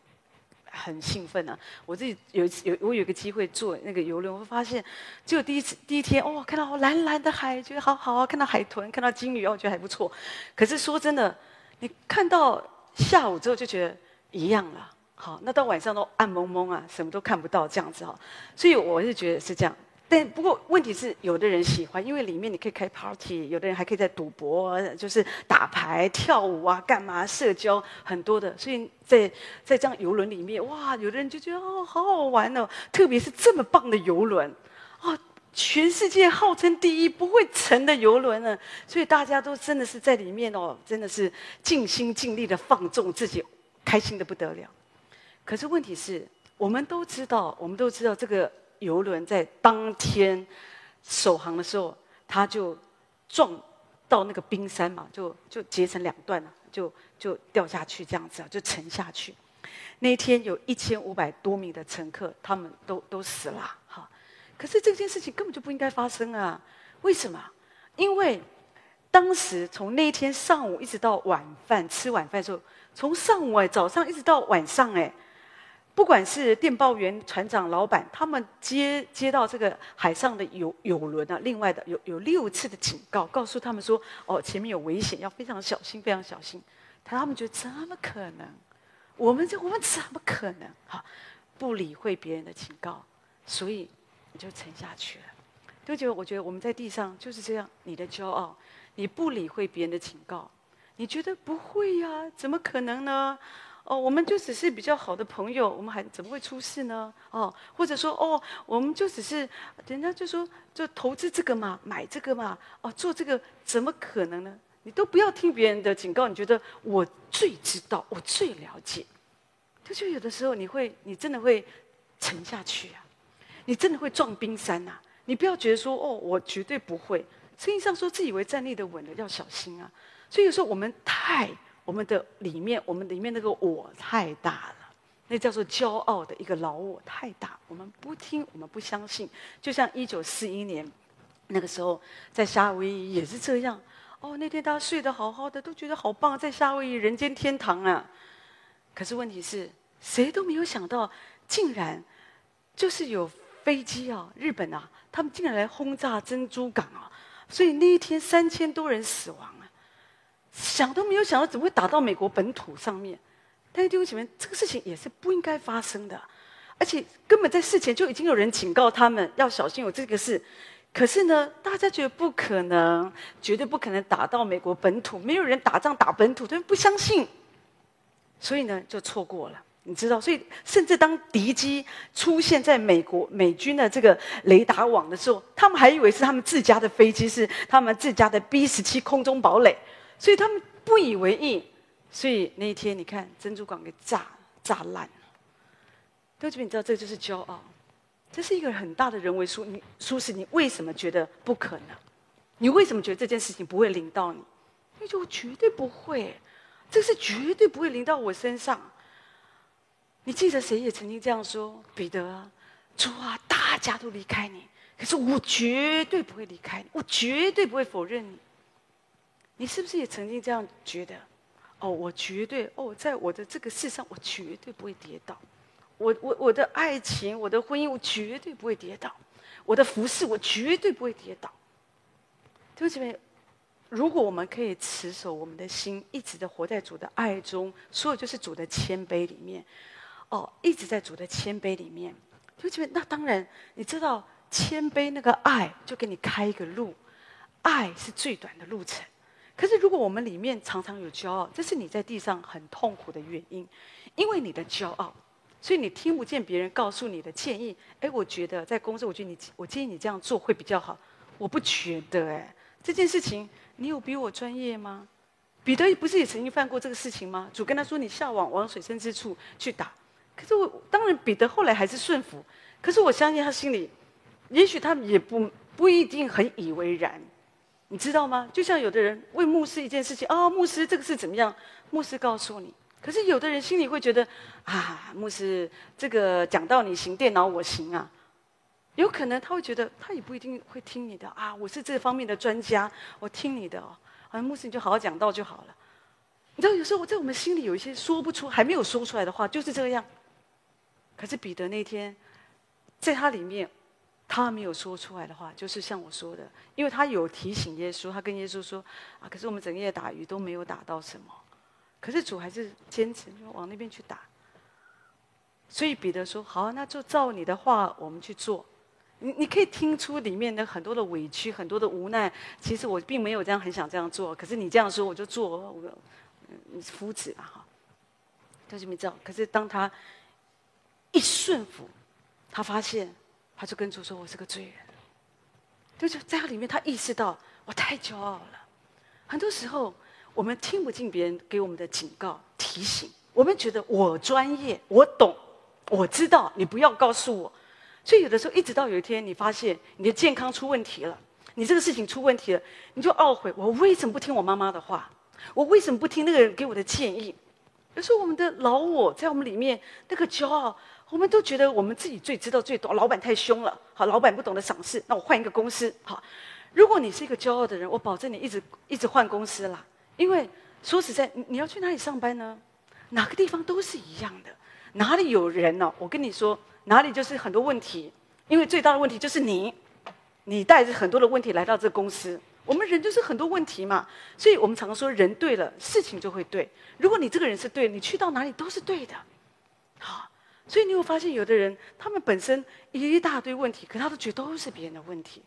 很兴奋啊！我自己有一次有我有个机会坐那个游轮，我会发现，就第一次第一天哦，看到蓝蓝的海，觉得好好啊，看到海豚，看到鲸鱼哦，觉得还不错。可是说真的，你看到下午之后就觉得一样了。好，那到晚上都暗蒙蒙啊，什么都看不到这样子哈。所以我是觉得是这样。但不过问题是，有的人喜欢，因为里面你可以开 party，有的人还可以在赌博，就是打牌、跳舞啊，干嘛社交很多的。所以在在这样游轮里面，哇，有的人就觉得哦，好好玩哦。特别是这么棒的游轮，哦，全世界号称第一不会沉的游轮呢。所以大家都真的是在里面哦，真的是尽心尽力的放纵自己，开心的不得了。可是问题是，我们都知道，我们都知道这个。游轮在当天首航的时候，它就撞到那个冰山嘛，就就截成两段了，就就掉下去这样子啊，就沉下去。那天有一千五百多名的乘客，他们都都死了哈。可是这件事情根本就不应该发生啊！为什么？因为当时从那一天上午一直到晚饭吃晚饭的时候，从上午哎早上一直到晚上哎。不管是电报员、船长、老板，他们接接到这个海上的游游轮啊，另外的有有六次的警告，告诉他们说：“哦，前面有危险，要非常小心，非常小心。”他们觉得怎么可能？我们这我们怎么可能？哈，不理会别人的警告，所以你就沉下去了。就觉得我觉得我们在地上就是这样，你的骄傲，你不理会别人的警告，你觉得不会呀？怎么可能呢？哦，我们就只是比较好的朋友，我们还怎么会出事呢？哦，或者说哦，我们就只是人家就说就投资这个嘛，买这个嘛，哦，做这个怎么可能呢？你都不要听别人的警告，你觉得我最知道，我最了解，就就有的时候你会，你真的会沉下去啊，你真的会撞冰山呐、啊。你不要觉得说哦，我绝对不会。生意上说，自以为站立的稳的要小心啊。所以有时候我们太。我们的里面，我们里面那个我太大了，那叫做骄傲的一个老我太大。我们不听，我们不相信。就像一九四一年那个时候，在夏威夷也是这样。哦，那天大家睡得好好的，都觉得好棒，在夏威夷人间天堂啊。可是问题是，谁都没有想到，竟然就是有飞机啊，日本啊，他们竟然来轰炸珍珠港啊，所以那一天三千多人死亡。想都没有想到，怎么会打到美国本土上面？但是弟兄姐妹，这个事情也是不应该发生的，而且根本在事前就已经有人警告他们要小心有这个事。可是呢，大家觉得不可能，绝对不可能打到美国本土，没有人打仗打本土，他们不相信，所以呢就错过了。你知道，所以甚至当敌机出现在美国美军的这个雷达网的时候，他们还以为是他们自家的飞机，是他们自家的 B 十七空中堡垒。所以他们不以为意，所以那一天你看珍珠港给炸炸烂了。弟兄姊妹，你知道这就是骄傲，这是一个很大的人为疏你疏失。你为什么觉得不可能？你为什么觉得这件事情不会临到你？你就绝对不会，这是绝对不会临到我身上。你记得谁也曾经这样说？彼得啊，主啊，大家都离开你，可是我绝对不会离开你，我绝对不会否认你。你是不是也曾经这样觉得？哦，我绝对哦，在我的这个世上，我绝对不会跌倒。我我我的爱情，我的婚姻，我绝对不会跌倒。我的服饰，我绝对不会跌倒。弟兄姐妹，如果我们可以持守我们的心，一直的活在主的爱中，所有就是主的谦卑里面。哦，一直在主的谦卑里面。弟兄姐妹，那当然，你知道谦卑那个爱，就给你开一个路。爱是最短的路程。可是，如果我们里面常常有骄傲，这是你在地上很痛苦的原因，因为你的骄傲，所以你听不见别人告诉你的建议。哎，我觉得在公司，我觉得你，我建议你这样做会比较好。我不觉得，哎，这件事情你有比我专业吗？彼得不是也曾经犯过这个事情吗？主跟他说：“你下网往水深之处去打。”可是我当然，彼得后来还是顺服。可是我相信他心里，也许他也不不一定很以为然。你知道吗？就像有的人问牧师一件事情，啊、牧师这个是怎么样？牧师告诉你。可是有的人心里会觉得，啊，牧师这个讲道你行，电脑我行啊。有可能他会觉得，他也不一定会听你的啊。我是这方面的专家，我听你的哦。啊，牧师你就好好讲道就好了。你知道，有时候我在我们心里有一些说不出、还没有说出来的话，就是这样。可是彼得那天，在他里面。他没有说出来的话，就是像我说的，因为他有提醒耶稣，他跟耶稣说：“啊，可是我们整夜打鱼都没有打到什么，可是主还是坚持说往那边去打。”所以彼得说：“好，那就照你的话，我们去做。”你你可以听出里面的很多的委屈，很多的无奈。其实我并没有这样很想这样做，可是你这样说，我就做。我你是夫子嘛，哈，就是没知道。可是当他一顺服，他发现。他就跟主说：“我是个罪人。”就是在他里面，他意识到我太骄傲了。很多时候，我们听不进别人给我们的警告、提醒，我们觉得我专业，我懂，我知道，你不要告诉我。所以有的时候，一直到有一天，你发现你的健康出问题了，你这个事情出问题了，你就懊悔：我为什么不听我妈妈的话？我为什么不听那个人给我的建议？有时候，我们的老我在我们里面那个骄傲。我们都觉得我们自己最知道最多，老板太凶了，好，老板不懂得赏识，那我换一个公司，好。如果你是一个骄傲的人，我保证你一直一直换公司啦。因为说实在，你要去哪里上班呢？哪个地方都是一样的，哪里有人呢？我跟你说，哪里就是很多问题，因为最大的问题就是你，你带着很多的问题来到这个公司。我们人就是很多问题嘛，所以我们常常说，人对了，事情就会对。如果你这个人是对，你去到哪里都是对的，好。所以你会发现，有的人他们本身一大堆问题，可他都觉得都是别人的问题。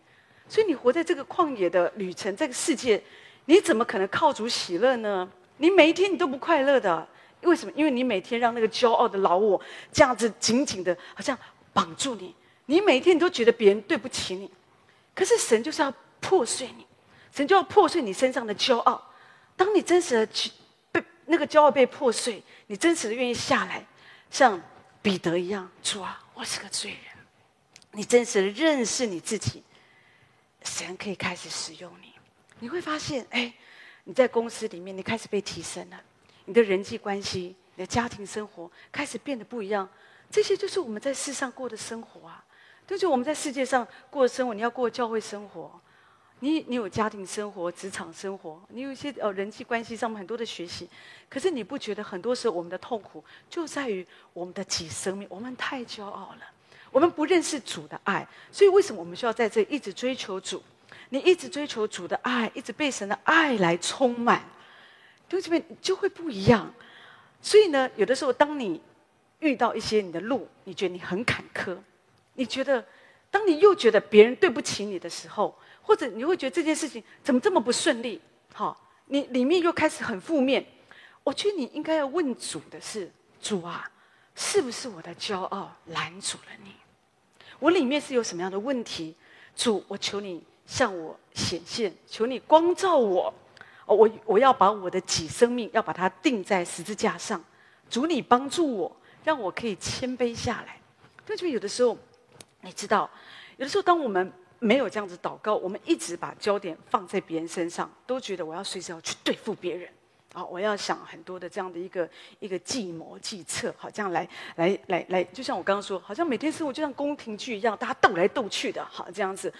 所以你活在这个旷野的旅程，这个世界，你怎么可能靠主喜乐呢？你每一天你都不快乐的，为什么？因为你每天让那个骄傲的老我这样子紧紧的，好像绑住你。你每一天你都觉得别人对不起你，可是神就是要破碎你，神就要破碎你身上的骄傲。当你真实的去被那个骄傲被破碎，你真实的愿意下来，像彼得一样，主啊，我是个罪人。你真实的认识你自己，神可以开始使用你。你会发现，哎，你在公司里面，你开始被提升了，你的人际关系、你的家庭生活开始变得不一样。这些就是我们在世上过的生活啊。就是我们在世界上过的生活，你要过教会生活，你你有家庭生活、职场生活，你有一些呃人际关系上面很多的学习，可是你不觉得很多时候我们的痛苦就在于我们的己生命，我们太骄傲了，我们不认识主的爱，所以为什么我们需要在这一直追求主？你一直追求主的爱，一直被神的爱来充满，就这边就会不一样。所以呢，有的时候当你遇到一些你的路，你觉得你很坎坷。你觉得，当你又觉得别人对不起你的时候，或者你会觉得这件事情怎么这么不顺利？好，你里面又开始很负面。我觉得你应该要问主的是：主啊，是不是我的骄傲拦阻了你？我里面是有什么样的问题？主，我求你向我显现，求你光照我。哦，我我要把我的己生命要把它钉在十字架上。主，你帮助我，让我可以谦卑下来。但就有的时候。你知道，有的时候，当我们没有这样子祷告，我们一直把焦点放在别人身上，都觉得我要随时要去对付别人，啊，我要想很多的这样的一个一个计谋计策，好，这样来来来来，就像我刚刚说，好像每天生活就像宫廷剧一样，大家斗来斗去的，好，这样子，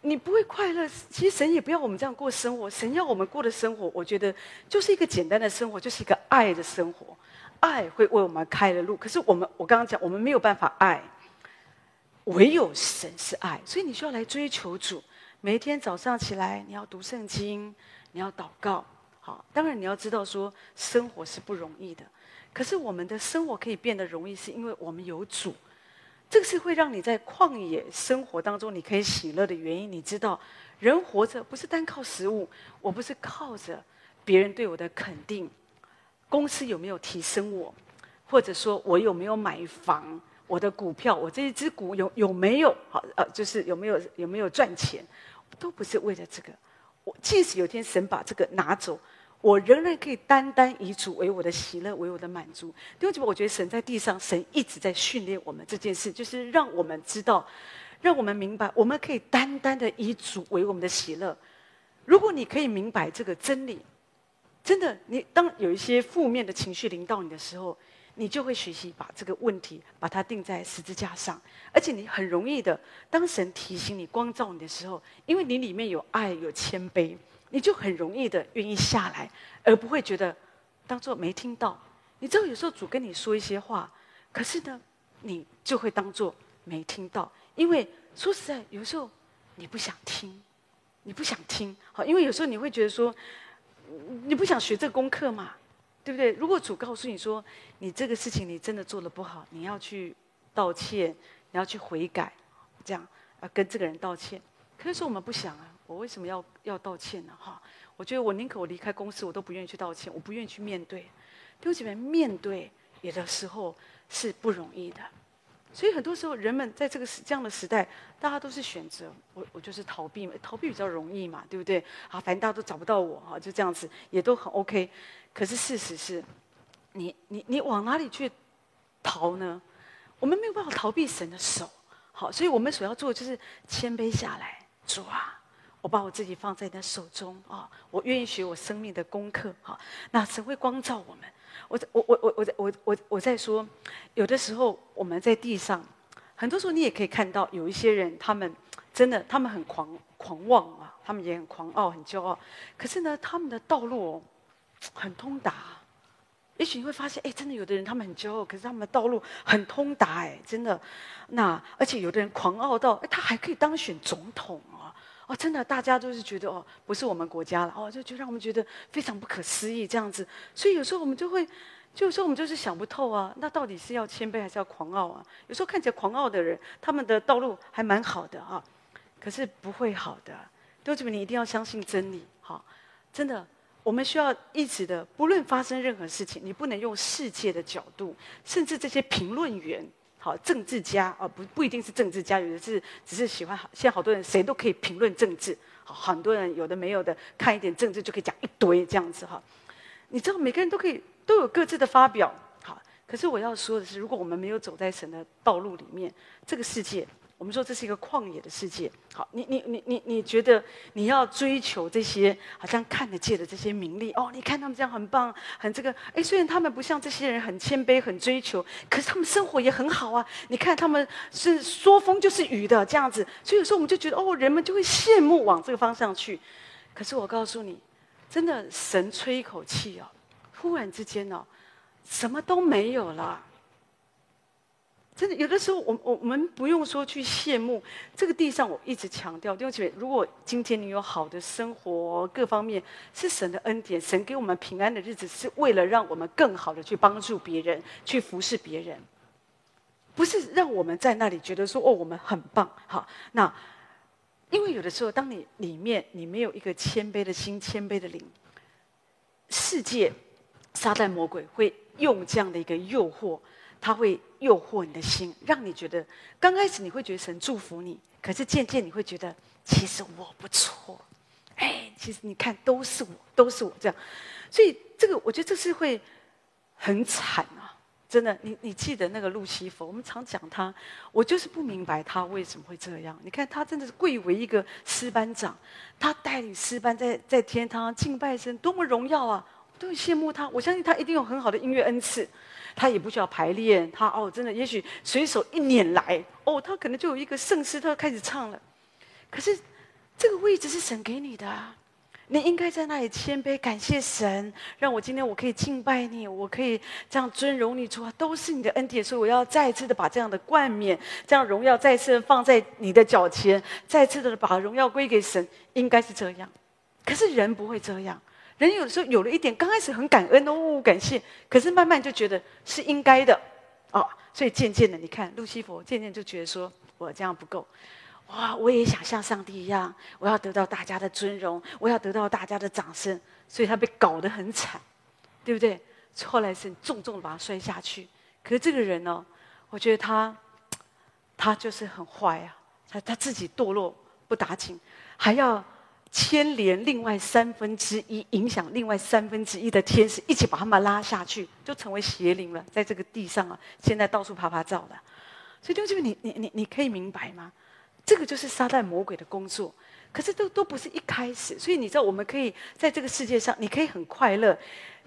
你不会快乐。其实神也不要我们这样过生活，神要我们过的生活，我觉得就是一个简单的生活，就是一个爱的生活，爱会为我们开了路。可是我们，我刚刚讲，我们没有办法爱。唯有神是爱，所以你需要来追求主。每一天早上起来，你要读圣经，你要祷告。好，当然你要知道说，生活是不容易的。可是我们的生活可以变得容易，是因为我们有主。这个是会让你在旷野生活当中，你可以喜乐的原因。你知道，人活着不是单靠食物，我不是靠着别人对我的肯定，公司有没有提升我，或者说我有没有买房。我的股票，我这一只股有有没有好？呃，就是有没有有没有赚钱，都不是为了这个。我即使有天神把这个拿走，我仍然可以单单以主为我的喜乐，为我的满足。因为我觉得神在地上，神一直在训练我们这件事，就是让我们知道，让我们明白，我们可以单单的以主为我们的喜乐。如果你可以明白这个真理，真的，你当有一些负面的情绪临到你的时候。你就会学习把这个问题把它钉在十字架上，而且你很容易的，当神提醒你、光照你的时候，因为你里面有爱、有谦卑，你就很容易的愿意下来，而不会觉得当做没听到。你知道有时候主跟你说一些话，可是呢，你就会当做没听到，因为说实在，有时候你不想听，你不想听，好，因为有时候你会觉得说，你不想学这功课嘛。对不对？如果主告诉你说，你这个事情你真的做的不好，你要去道歉，你要去悔改，这样啊跟这个人道歉。可是说我们不想啊，我为什么要要道歉呢？哈，我觉得我宁可我离开公司，我都不愿意去道歉，我不愿意去面对。弟兄姐妹，面对有的时候是不容易的。所以很多时候，人们在这个时这样的时代，大家都是选择我，我就是逃避嘛，逃避比较容易嘛，对不对？啊，反正大家都找不到我，哈，就这样子，也都很 OK。可是事实是，你你你往哪里去逃呢？我们没有办法逃避神的手，好，所以我们所要做的就是谦卑下来，主啊，我把我自己放在你的手中啊，我愿意学我生命的功课，好，那神会光照我们。我我我我我我我我在说，有的时候我们在地上，很多时候你也可以看到有一些人，他们真的他们很狂狂妄啊，他们也很狂傲很骄傲，可是呢，他们的道路，很通达。也许你会发现，哎，真的有的人他们很骄傲，可是他们的道路很通达，哎，真的。那而且有的人狂傲到，哎，他还可以当选总统。真的，大家都是觉得哦，不是我们国家了哦，就就让我们觉得非常不可思议这样子。所以有时候我们就会，就有时候我们就是想不透啊，那到底是要谦卑还是要狂傲啊？有时候看起来狂傲的人，他们的道路还蛮好的啊，可是不会好的。弟兄姊妹，你一定要相信真理，哈，真的，我们需要一直的，不论发生任何事情，你不能用世界的角度，甚至这些评论员，好政治家啊，不不一定是政治家，有的是只是喜欢。现在好多人谁都可以评论政治，好，很多人有的没有的，看一点政治就可以讲一堆这样子哈。你知道每个人都可以都有各自的发表，好，可是我要说的是，如果我们没有走在神的道路里面，这个世界。我们说这是一个旷野的世界。好，你你你你你觉得你要追求这些好像看得见的这些名利哦？你看他们这样很棒，很这个哎，虽然他们不像这些人很谦卑、很追求，可是他们生活也很好啊。你看他们是说风就是雨的这样子，所以有时候我们就觉得哦，人们就会羡慕往这个方向去。可是我告诉你，真的神吹一口气哦，忽然之间哦，什么都没有了。真的，有的时候，我我们不用说去羡慕这个地上。我一直强调，弟兄姐妹，如果今天你有好的生活，各方面是神的恩典，神给我们平安的日子，是为了让我们更好的去帮助别人，去服侍别人，不是让我们在那里觉得说哦，我们很棒。好，那因为有的时候，当你里面你没有一个谦卑的心、谦卑的灵，世界、撒旦、魔鬼会用这样的一个诱惑。他会诱惑你的心，让你觉得刚开始你会觉得神祝福你，可是渐渐你会觉得其实我不错，哎，其实你看都是我，都是我这样，所以这个我觉得这是会很惨啊！真的，你你记得那个路西弗，我们常讲他，我就是不明白他为什么会这样。你看他真的是贵为一个师班长，他带领师班在在天堂敬拜神，多么荣耀啊！我都很羡慕他，我相信他一定有很好的音乐恩赐。他也不需要排练，他哦，真的，也许随手一捻来，哦，他可能就有一个圣诗，他开始唱了。可是这个位置是神给你的啊，你应该在那里谦卑，感谢神，让我今天我可以敬拜你，我可以这样尊荣你，主啊，都是你的恩典，所以我要再次的把这样的冠冕、这样荣耀再次放在你的脚前，再次的把荣耀归给神，应该是这样。可是人不会这样。人有的时候有了一点，刚开始很感恩哦，感谢，可是慢慢就觉得是应该的，哦，所以渐渐的，你看路西弗渐渐就觉得说，我这样不够，哇，我也想像上帝一样，我要得到大家的尊荣，我要得到大家的掌声，所以他被搞得很惨，对不对？后来是重重的把他摔下去。可是这个人呢，我觉得他，他就是很坏啊，他他自己堕落不打紧，还要。牵连另外三分之一，影响另外三分之一的天使，一起把他们拉下去，就成为邪灵了。在这个地上啊，现在到处啪啪照的。所以，弟兄姐妹，你你你你可以明白吗？这个就是撒旦魔鬼的工作。可是都都不是一开始，所以你知道，我们可以在这个世界上，你可以很快乐，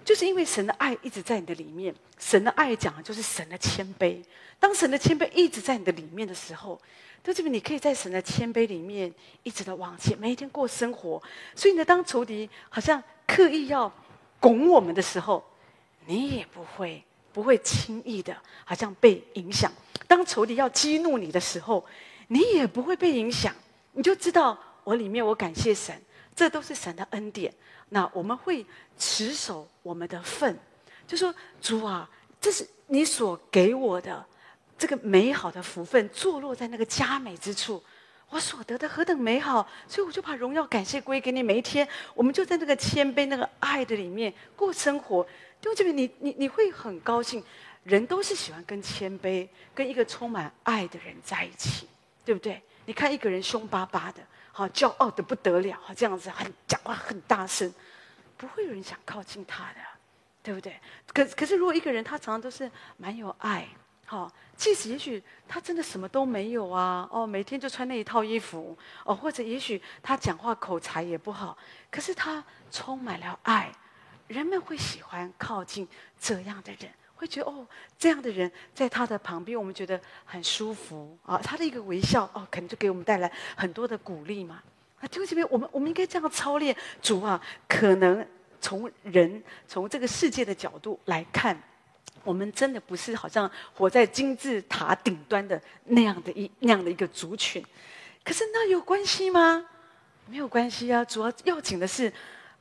就是因为神的爱一直在你的里面。神的爱讲的就是神的谦卑。当神的谦卑一直在你的里面的时候。就这边，你可以在神的谦卑里面一直的往前，每一天过生活。所以呢，当仇敌好像刻意要拱我们的时候，你也不会不会轻易的，好像被影响。当仇敌要激怒你的时候，你也不会被影响。你就知道，我里面我感谢神，这都是神的恩典。那我们会持守我们的份，就说主啊，这是你所给我的。这个美好的福分坐落在那个佳美之处，我所得的何等美好！所以我就把荣耀感谢归给你。每一天，我们就在那个谦卑、那个爱的里面过生活。就这边，你你你会很高兴。人都是喜欢跟谦卑、跟一个充满爱的人在一起，对不对？你看一个人凶巴巴的，好骄傲的不得了，好这样子很讲话很大声，不会有人想靠近他的，对不对？可可是如果一个人他常常都是蛮有爱。好，即使也许他真的什么都没有啊，哦，每天就穿那一套衣服，哦，或者也许他讲话口才也不好，可是他充满了爱，人们会喜欢靠近这样的人，会觉得哦，这样的人在他的旁边，我们觉得很舒服啊，他的一个微笑哦，可能就给我们带来很多的鼓励嘛。啊，就这边我们我们应该这样操练主啊，可能从人从这个世界的角度来看。我们真的不是好像活在金字塔顶端的那样的一那样的一个族群，可是那有关系吗？没有关系啊！主要要紧的是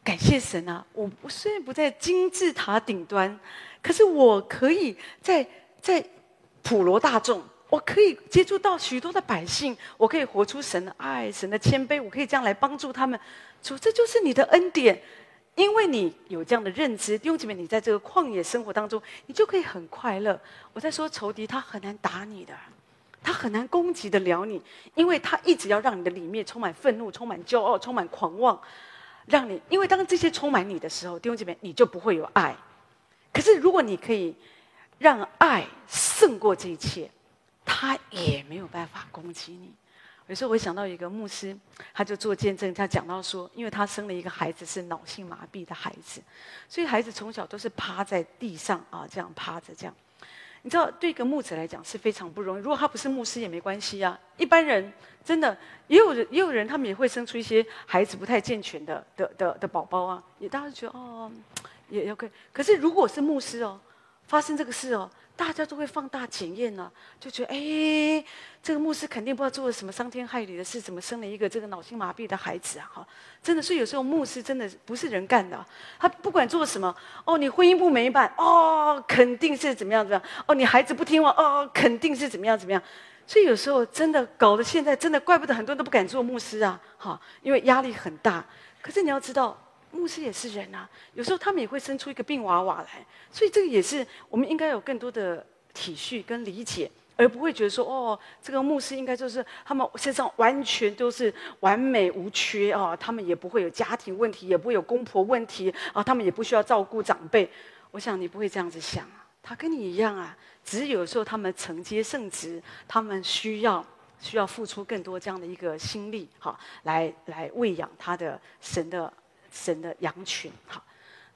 感谢神啊！我我虽然不在金字塔顶端，可是我可以在在普罗大众，我可以接触到许多的百姓，我可以活出神的爱、神的谦卑，我可以这样来帮助他们。主，这就是你的恩典。因为你有这样的认知，弟兄姐妹，你在这个旷野生活当中，你就可以很快乐。我在说仇敌，他很难打你的，他很难攻击得了你，因为他一直要让你的里面充满愤怒、充满骄傲、充满狂妄，让你，因为当这些充满你的时候，弟兄姐妹，你就不会有爱。可是如果你可以让爱胜过这一切，他也没有办法攻击你。有时候我想到一个牧师，他就做见证，他讲到说，因为他生了一个孩子是脑性麻痹的孩子，所以孩子从小都是趴在地上啊，这样趴着这样。你知道，对一个牧者来讲是非常不容易。如果他不是牧师也没关系啊，一般人真的也有人，也有人他们也会生出一些孩子不太健全的的的的宝宝啊，也大家觉得哦，也 OK。可是如果是牧师哦，发生这个事哦。大家都会放大检验呢，就觉得哎，这个牧师肯定不知道做了什么伤天害理的事，怎么生了一个这个脑性麻痹的孩子啊？哈，真的，所以有时候牧师真的不是人干的，他不管做什么，哦，你婚姻不美满，哦，肯定是怎么样怎么样，哦，你孩子不听话，哦，肯定是怎么样怎么样，所以有时候真的搞得现在真的怪不得很多人都不敢做牧师啊，哈，因为压力很大。可是你要知道。牧师也是人啊，有时候他们也会生出一个病娃娃来，所以这个也是我们应该有更多的体恤跟理解，而不会觉得说哦，这个牧师应该就是他们身上完全都是完美无缺哦，他们也不会有家庭问题，也不会有公婆问题啊，他们也不需要照顾长辈。我想你不会这样子想啊，他跟你一样啊，只是有时候他们承接圣职，他们需要需要付出更多这样的一个心力，哈，来来喂养他的神的。神的羊群，好，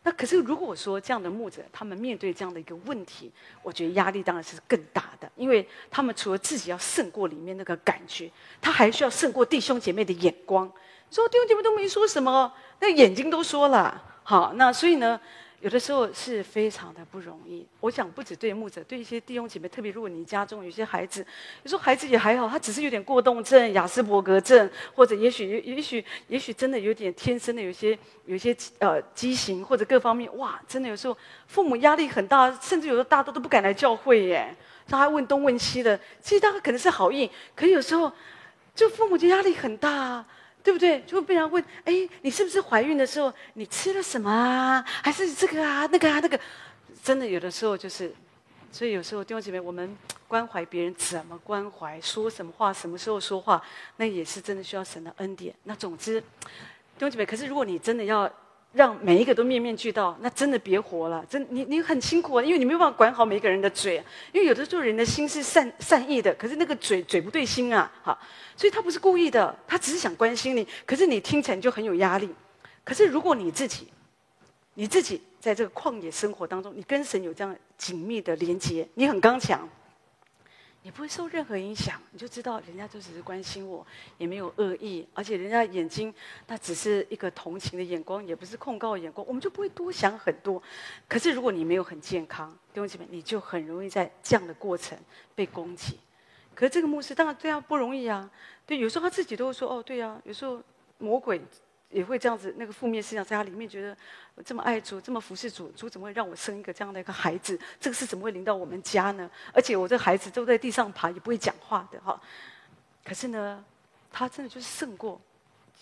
那可是如果说这样的牧者，他们面对这样的一个问题，我觉得压力当然是更大的，因为他们除了自己要胜过里面那个感觉，他还需要胜过弟兄姐妹的眼光。说弟兄姐妹都没说什么，那眼睛都说了，好，那所以呢？有的时候是非常的不容易。我想不止对牧者，对一些弟兄姐妹，特别如果你家中有些孩子，有时候孩子也还好，他只是有点过动症、雅斯伯格症，或者也许、也许、也许真的有点天生的有些、有些呃畸形，或者各方面，哇，真的有时候父母压力很大，甚至有时候大多都不敢来教会耶，他还问东问西的。其实他可能是好意，可有时候就父母就压力很大。对不对？就会被人问：哎，你是不是怀孕的时候你吃了什么啊？还是这个啊、那个啊、那个？真的有的时候就是，所以有时候弟兄姐妹，我们关怀别人怎么关怀，说什么话，什么时候说话，那也是真的需要神的恩典。那总之，弟兄姐妹，可是如果你真的要。让每一个都面面俱到，那真的别活了。真你你很辛苦啊，因为你没有办法管好每一个人的嘴，因为有的时候人的心是善善意的，可是那个嘴嘴不对心啊，好，所以他不是故意的，他只是想关心你，可是你听起来就很有压力。可是如果你自己，你自己在这个旷野生活当中，你跟神有这样紧密的连接，你很刚强。你不会受任何影响，你就知道人家就只是关心我，也没有恶意，而且人家眼睛那只是一个同情的眼光，也不是控告的眼光，我们就不会多想很多。可是如果你没有很健康，弟兄姐妹，你就很容易在这样的过程被攻击。可是这个牧师当然对啊不容易啊，对，有时候他自己都会说哦，对啊，有时候魔鬼。也会这样子，那个负面思想在他里面觉得，这么爱主，这么服侍主，主怎么会让我生一个这样的一个孩子？这个事怎么会临到我们家呢？而且我这孩子都在地上爬，也不会讲话的哈。可是呢，他真的就是胜过，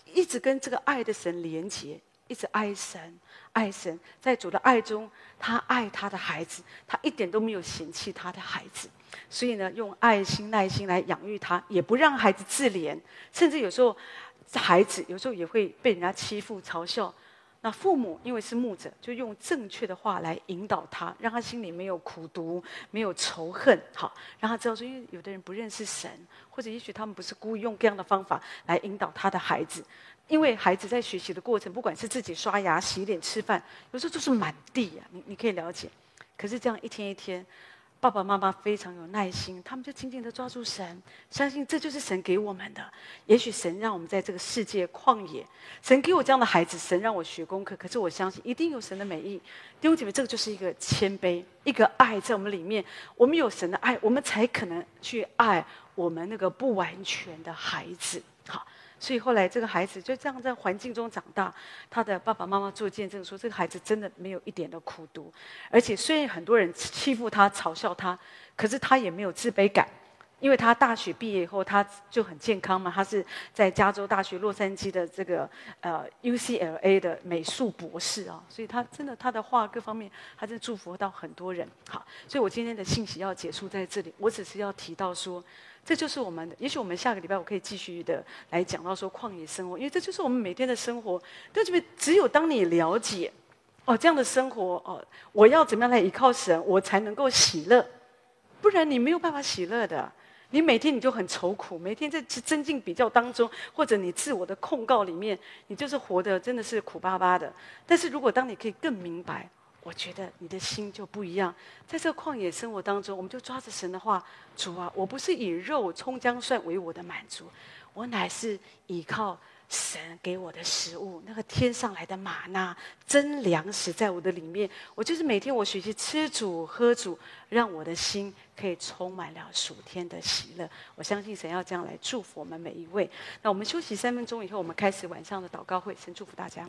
一直跟这个爱的神连结，一直爱神，爱神，在主的爱中，他爱他的孩子，他一点都没有嫌弃他的孩子，所以呢，用爱心、耐心来养育他，也不让孩子自怜，甚至有时候。这孩子有时候也会被人家欺负、嘲笑，那父母因为是牧者，就用正确的话来引导他，让他心里没有苦毒、没有仇恨，好，让他知道说，因为有的人不认识神，或者也许他们不是故意用这样的方法来引导他的孩子，因为孩子在学习的过程，不管是自己刷牙、洗脸、吃饭，有时候就是满地呀、啊，你你可以了解，可是这样一天一天。爸爸妈妈非常有耐心，他们就紧紧的抓住神，相信这就是神给我们的。也许神让我们在这个世界旷野，神给我这样的孩子，神让我学功课。可是我相信一定有神的美意。弟兄姐妹，这个就是一个谦卑，一个爱在我们里面。我们有神的爱，我们才可能去爱我们那个不完全的孩子。所以后来这个孩子就这样在环境中长大，他的爸爸妈妈做见证说，这个孩子真的没有一点的苦读，而且虽然很多人欺负他、嘲笑他，可是他也没有自卑感，因为他大学毕业以后，他就很健康嘛。他是在加州大学洛杉矶的这个呃 UCLA 的美术博士啊，所以他真的他的画各方面，他真的祝福到很多人。好，所以我今天的信息要结束在这里，我只是要提到说，这就是我们的。也许我们下个礼拜我可以继续的来讲到说旷野生活，因为这就是我们每天的生活。但是只有当你了解哦这样的生活哦，我要怎么样来依靠神，我才能够喜乐，不然你没有办法喜乐的。你每天你就很愁苦，每天在增进比较当中，或者你自我的控告里面，你就是活得真的是苦巴巴的。但是如果当你可以更明白，我觉得你的心就不一样。在这个旷野生活当中，我们就抓着神的话，主啊，我不是以肉葱姜蒜为我的满足，我乃是依靠。神给我的食物，那个天上来的玛纳真粮食在我的里面。我就是每天我学习吃主喝主，让我的心可以充满了属天的喜乐。我相信神要这样来祝福我们每一位。那我们休息三分钟以后，我们开始晚上的祷告会。神祝福大家。